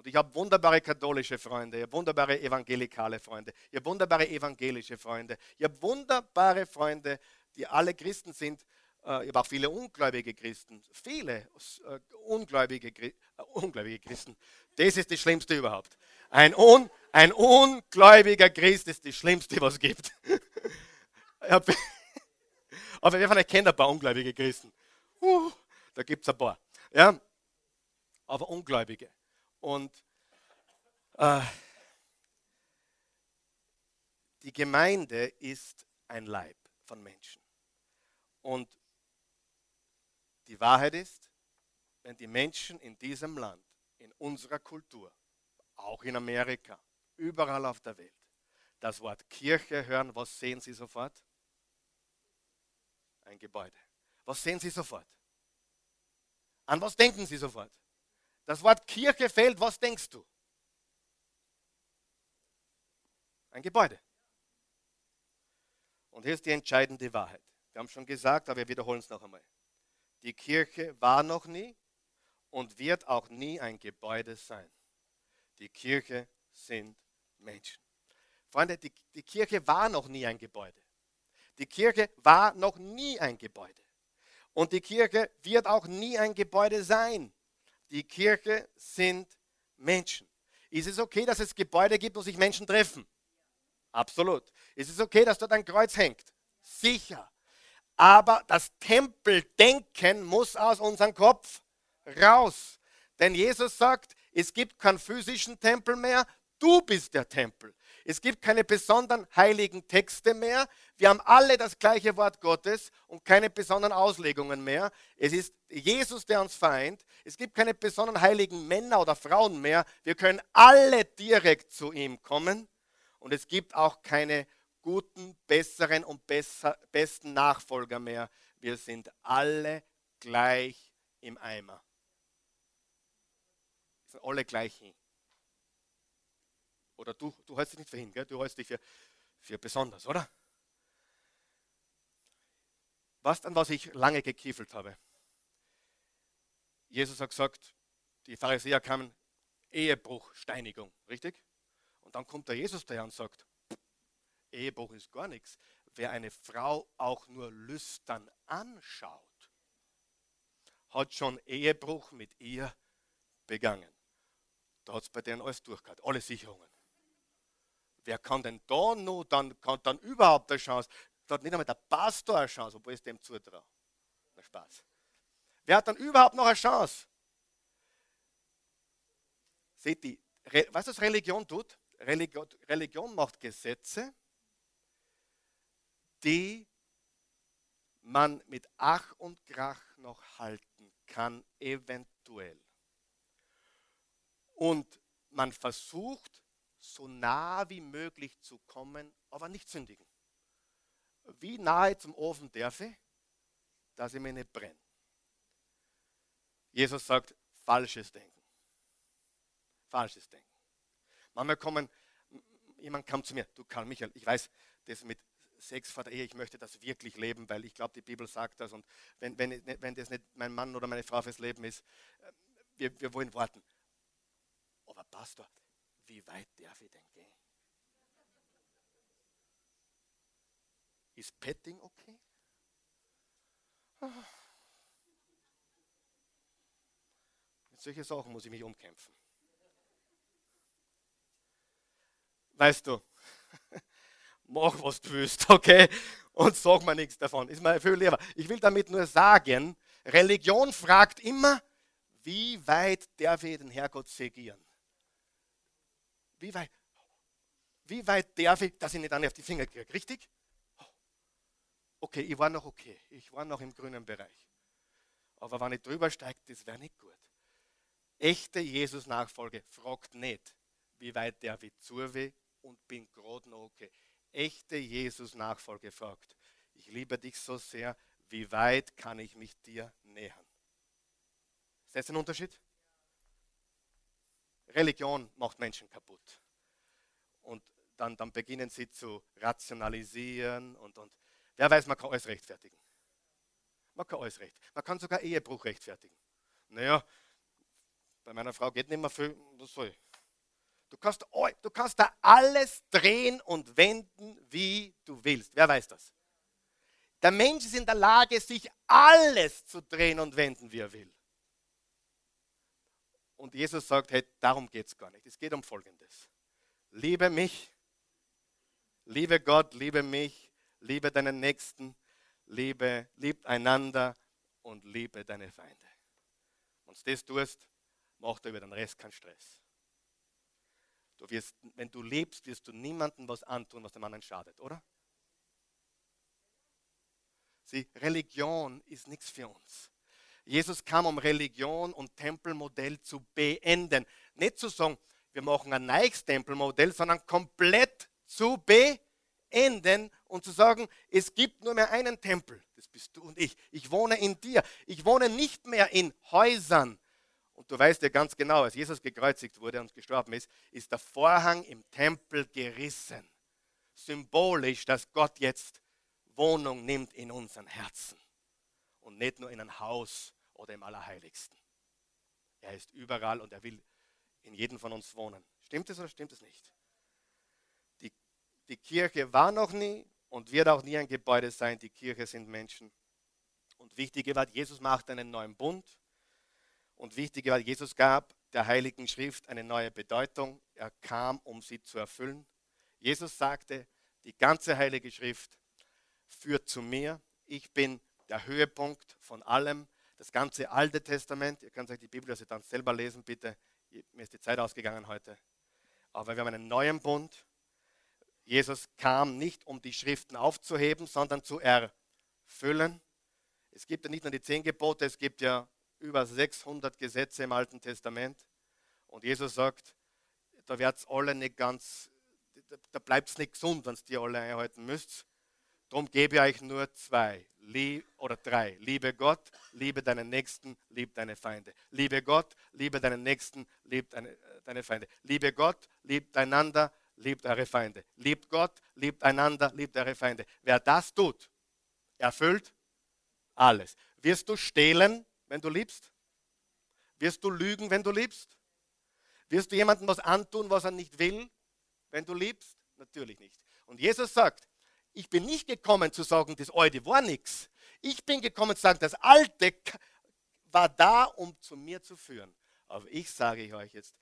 Und ich habe wunderbare katholische Freunde, ich habe wunderbare evangelikale Freunde, ich habe wunderbare evangelische Freunde, ich habe wunderbare Freunde, die alle Christen sind. Äh, ich habe auch viele ungläubige Christen, viele äh, ungläubige, äh, ungläubige Christen. Das ist das Schlimmste überhaupt. Ein, un, ein ungläubiger Christ ist das Schlimmste, was es gibt. Aber wir von ein paar ungläubige Christen. Uh, da gibt es ein paar. Ja? Aber Ungläubige. Und äh, die Gemeinde ist ein Leib von Menschen. Und die Wahrheit ist, wenn die Menschen in diesem Land, in unserer Kultur, auch in Amerika, überall auf der Welt, das Wort Kirche hören, was sehen sie sofort? Ein Gebäude. Was sehen sie sofort? An was denken sie sofort? Das Wort Kirche fällt, was denkst du? Ein Gebäude. Und hier ist die entscheidende Wahrheit. Wir haben schon gesagt, aber wir wiederholen es noch einmal. Die Kirche war noch nie und wird auch nie ein Gebäude sein. Die Kirche sind Menschen. Freunde, die, die Kirche war noch nie ein Gebäude. Die Kirche war noch nie ein Gebäude. Und die Kirche wird auch nie ein Gebäude sein. Die Kirche sind Menschen. Ist es okay, dass es Gebäude gibt, wo sich Menschen treffen? Absolut. Ist es okay, dass dort ein Kreuz hängt? Sicher. Aber das Tempeldenken muss aus unserem Kopf raus. Denn Jesus sagt, es gibt keinen physischen Tempel mehr, du bist der Tempel. Es gibt keine besonderen heiligen Texte mehr. Wir haben alle das gleiche Wort Gottes und keine besonderen Auslegungen mehr. Es ist Jesus, der uns vereint. Es gibt keine besonderen heiligen Männer oder Frauen mehr. Wir können alle direkt zu ihm kommen. Und es gibt auch keine guten, besseren und besser, besten Nachfolger mehr. Wir sind alle gleich im Eimer. Sind alle gleich hin. Oder du, du hältst dich nicht für hin, gell? du hältst dich für, für besonders, oder? Was an was ich lange gekiefelt habe. Jesus hat gesagt, die Pharisäer kamen, Ehebruch, Steinigung, richtig? Und dann kommt der Jesus daher und sagt, Ehebruch ist gar nichts. Wer eine Frau auch nur lüstern anschaut, hat schon Ehebruch mit ihr begangen. Da hat es bei denen alles durchgehabt, alle Sicherungen. Wer kann denn da nur dann, kann dann überhaupt eine Chance? Da hat nicht einmal der Pastor eine Chance, obwohl es dem zutraut. Na Spaß. Wer hat dann überhaupt noch eine Chance? Seht ihr, was das Religion tut? Religion macht Gesetze, die man mit Ach und Krach noch halten kann, eventuell. Und man versucht, so nah wie möglich zu kommen, aber nicht sündigen. Wie nahe zum Ofen darf ich, dass ich mir nicht brenne? Jesus sagt, falsches Denken. Falsches Denken. Manchmal kommen, jemand kam zu mir, du Karl Michael, ich weiß, das mit Sex vor der Ehe, ich möchte das wirklich leben, weil ich glaube, die Bibel sagt das und wenn, wenn, wenn das nicht mein Mann oder meine Frau fürs Leben ist, äh, wir, wir wollen warten. Aber Pastor, wie weit darf ich denn gehen? Ist Petting okay? Mit solchen Sachen muss ich mich umkämpfen. Weißt du, mach was du willst, okay? Und sag mir nichts davon. Ist mir viel lieber. Ich will damit nur sagen, Religion fragt immer, wie weit darf ich den Herrgott segieren? Wie weit, wie weit darf ich, dass ich nicht eine auf die Finger kriege? Richtig? Okay, ich war noch okay. Ich war noch im grünen Bereich. Aber wenn ich drüber steige, das wäre nicht gut. Echte Jesus-Nachfolge fragt nicht, wie weit darf ich zu und bin gerade noch okay. Echte Jesus-Nachfolge fragt, ich liebe dich so sehr, wie weit kann ich mich dir nähern? Ist das ein Unterschied? Religion macht Menschen kaputt. Und dann, dann beginnen sie zu rationalisieren und, und wer weiß, man kann alles rechtfertigen. Man kann alles recht. Man kann sogar Ehebruch rechtfertigen. Naja, Bei meiner Frau geht nicht mehr viel. Was soll ich? Du kannst, du kannst da alles drehen und wenden, wie du willst. Wer weiß das? Der Mensch ist in der Lage, sich alles zu drehen und wenden, wie er will. Und Jesus sagt, hey, darum geht es gar nicht. Es geht um Folgendes. Liebe mich, liebe Gott, liebe mich, liebe deinen Nächsten, liebe, liebt einander und liebe deine Feinde. Wenn du das tust, macht er über den Rest keinen Stress. Du wirst, wenn du lebst, wirst du niemandem was antun, was dem anderen schadet, oder? Sie, Religion ist nichts für uns. Jesus kam, um Religion und Tempelmodell zu beenden. Nicht zu sagen, wir machen ein neues Tempelmodell, sondern komplett zu beenden und zu sagen, es gibt nur mehr einen Tempel. Das bist du und ich. Ich wohne in dir. Ich wohne nicht mehr in Häusern, und du weißt ja ganz genau, als Jesus gekreuzigt wurde und gestorben ist, ist der Vorhang im Tempel gerissen. Symbolisch, dass Gott jetzt Wohnung nimmt in unseren Herzen und nicht nur in ein Haus oder im Allerheiligsten. Er ist überall und er will in jedem von uns wohnen. Stimmt es oder stimmt es nicht? Die, die Kirche war noch nie und wird auch nie ein Gebäude sein. Die Kirche sind Menschen. Und wichtig war, Jesus macht einen neuen Bund und wichtig war, Jesus gab der Heiligen Schrift eine neue Bedeutung. Er kam, um sie zu erfüllen. Jesus sagte, die ganze Heilige Schrift führt zu mir. Ich bin der Höhepunkt von allem. Das ganze Alte Testament, ihr könnt euch die Bibel also dann selber lesen, bitte. Mir ist die Zeit ausgegangen heute. Aber wir haben einen neuen Bund. Jesus kam nicht, um die Schriften aufzuheben, sondern zu erfüllen. Es gibt ja nicht nur die zehn Gebote, es gibt ja über 600 Gesetze im Alten Testament. Und Jesus sagt, da wird's alle nicht ganz, da bleibt es nicht gesund, wenn es die alle einhalten müsst. Darum gebe ich euch nur zwei lieb, oder drei. Liebe Gott, liebe deinen Nächsten, liebe deine Feinde. Liebe Gott, liebe deinen Nächsten, liebe deine, deine Feinde. Liebe Gott, liebt einander, liebt eure Feinde. Liebt Gott, liebt einander, liebt eure Feinde. Wer das tut, erfüllt alles. Wirst du stehlen, wenn du liebst? Wirst du lügen, wenn du liebst? Wirst du jemandem was antun, was er nicht will, wenn du liebst? Natürlich nicht. Und Jesus sagt, ich bin nicht gekommen zu sagen, das Alte war nichts. Ich bin gekommen zu sagen, das Alte war da, um zu mir zu führen. Aber ich sage euch jetzt,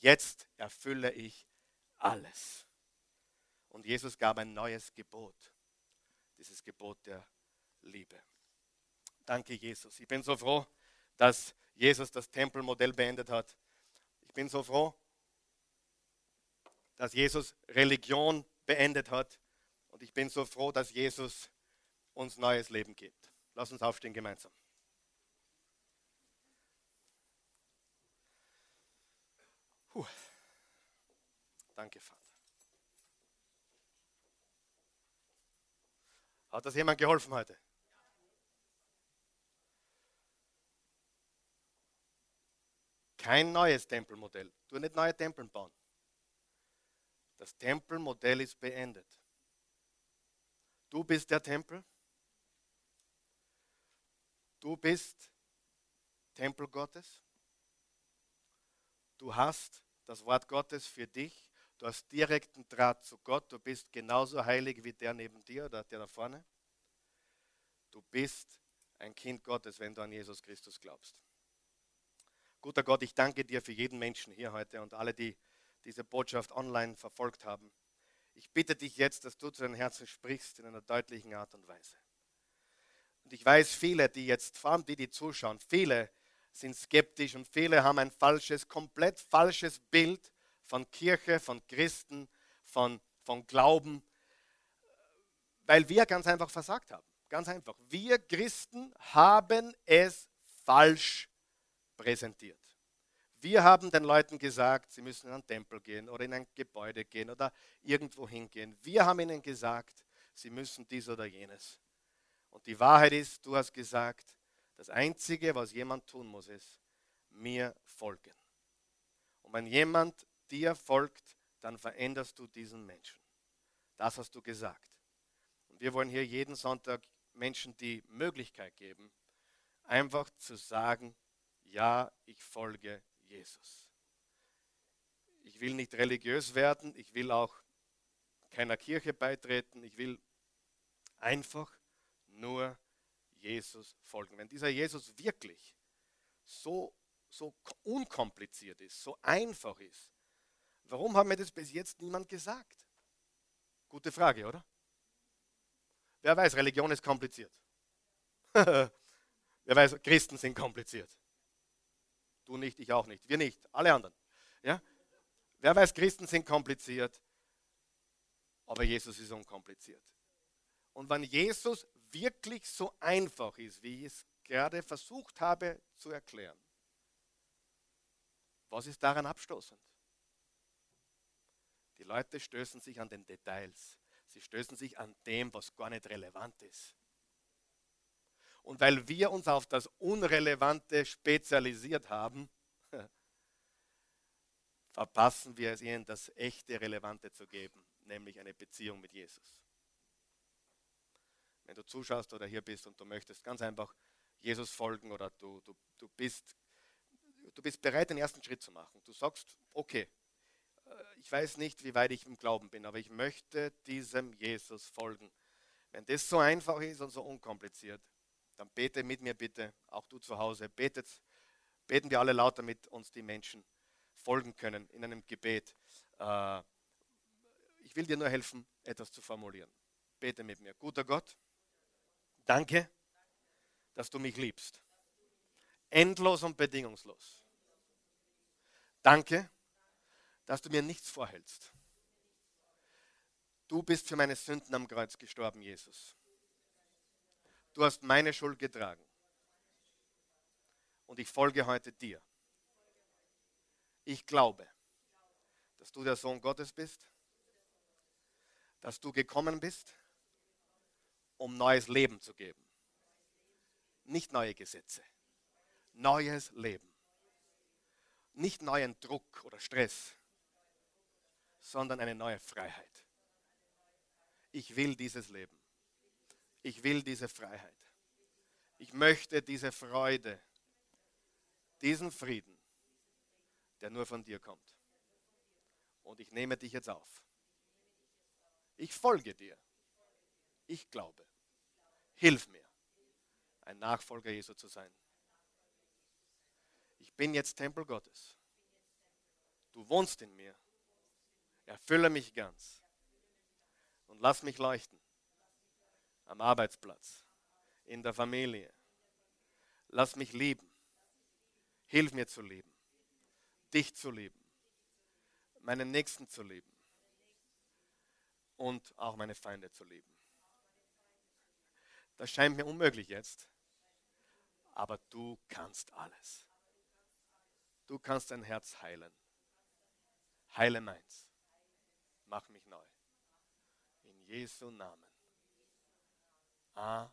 jetzt erfülle ich alles. Und Jesus gab ein neues Gebot, dieses Gebot der Liebe. Danke, Jesus. Ich bin so froh, dass Jesus das Tempelmodell beendet hat. Ich bin so froh, dass Jesus Religion beendet hat. Und ich bin so froh, dass Jesus uns neues Leben gibt. Lass uns aufstehen gemeinsam. Puh. Danke, Vater. Hat das jemand geholfen heute? Kein neues Tempelmodell. Du nicht neue Tempel bauen. Das Tempelmodell ist beendet. Du bist der Tempel. Du bist Tempel Gottes. Du hast das Wort Gottes für dich. Du hast direkten Draht zu Gott. Du bist genauso heilig wie der neben dir oder der da vorne. Du bist ein Kind Gottes, wenn du an Jesus Christus glaubst. Guter Gott, ich danke dir für jeden Menschen hier heute und alle, die diese Botschaft online verfolgt haben. Ich bitte dich jetzt, dass du zu den Herzen sprichst in einer deutlichen Art und Weise. Und ich weiß, viele, die jetzt, vor allem die, die zuschauen, viele sind skeptisch und viele haben ein falsches, komplett falsches Bild von Kirche, von Christen, von, von Glauben, weil wir ganz einfach versagt haben. Ganz einfach. Wir Christen haben es falsch präsentiert. Wir haben den Leuten gesagt, sie müssen in einen Tempel gehen oder in ein Gebäude gehen oder irgendwo hingehen. Wir haben ihnen gesagt, sie müssen dies oder jenes. Und die Wahrheit ist, du hast gesagt, das Einzige, was jemand tun muss, ist, mir folgen. Und wenn jemand dir folgt, dann veränderst du diesen Menschen. Das hast du gesagt. Und wir wollen hier jeden Sonntag Menschen die Möglichkeit geben, einfach zu sagen, ja, ich folge Jesus. Ich will nicht religiös werden, ich will auch keiner Kirche beitreten, ich will einfach nur Jesus folgen. Wenn dieser Jesus wirklich so, so unkompliziert ist, so einfach ist, warum hat mir das bis jetzt niemand gesagt? Gute Frage, oder? Wer weiß, Religion ist kompliziert. Wer weiß, Christen sind kompliziert. Du nicht, ich auch nicht. Wir nicht, alle anderen. Ja? Wer weiß, Christen sind kompliziert, aber Jesus ist unkompliziert. Und wenn Jesus wirklich so einfach ist, wie ich es gerade versucht habe zu erklären, was ist daran abstoßend? Die Leute stößen sich an den Details. Sie stößen sich an dem, was gar nicht relevant ist. Und weil wir uns auf das Unrelevante spezialisiert haben, verpassen wir es ihnen, das echte Relevante zu geben, nämlich eine Beziehung mit Jesus. Wenn du zuschaust oder hier bist und du möchtest ganz einfach Jesus folgen oder du, du, du, bist, du bist bereit, den ersten Schritt zu machen. Du sagst, okay, äh, ich weiß nicht, wie weit ich im Glauben bin, aber ich möchte diesem Jesus folgen. Wenn das so einfach ist und so unkompliziert, dann bete mit mir bitte, auch du zu Hause, betet, beten wir alle laut, damit uns die Menschen folgen können in einem Gebet. Äh, ich will dir nur helfen, etwas zu formulieren. Bete mit mir. Guter Gott, danke, dass du mich liebst. Endlos und bedingungslos. Danke, dass du mir nichts vorhältst. Du bist für meine Sünden am Kreuz gestorben, Jesus. Du hast meine Schuld getragen. Und ich folge heute dir. Ich glaube, dass du der Sohn Gottes bist, dass du gekommen bist, um neues Leben zu geben. Nicht neue Gesetze, neues Leben. Nicht neuen Druck oder Stress, sondern eine neue Freiheit. Ich will dieses Leben. Ich will diese Freiheit. Ich möchte diese Freude, diesen Frieden, der nur von dir kommt. Und ich nehme dich jetzt auf. Ich folge dir. Ich glaube. Hilf mir, ein Nachfolger Jesu zu sein. Ich bin jetzt Tempel Gottes. Du wohnst in mir. Erfülle mich ganz und lass mich leuchten am Arbeitsplatz, in der Familie. Lass mich lieben. Hilf mir zu lieben, dich zu lieben, meinen Nächsten zu lieben und auch meine Feinde zu lieben. Das scheint mir unmöglich jetzt, aber du kannst alles. Du kannst dein Herz heilen. Heile meins mach mich neu. In Jesu Namen. 啊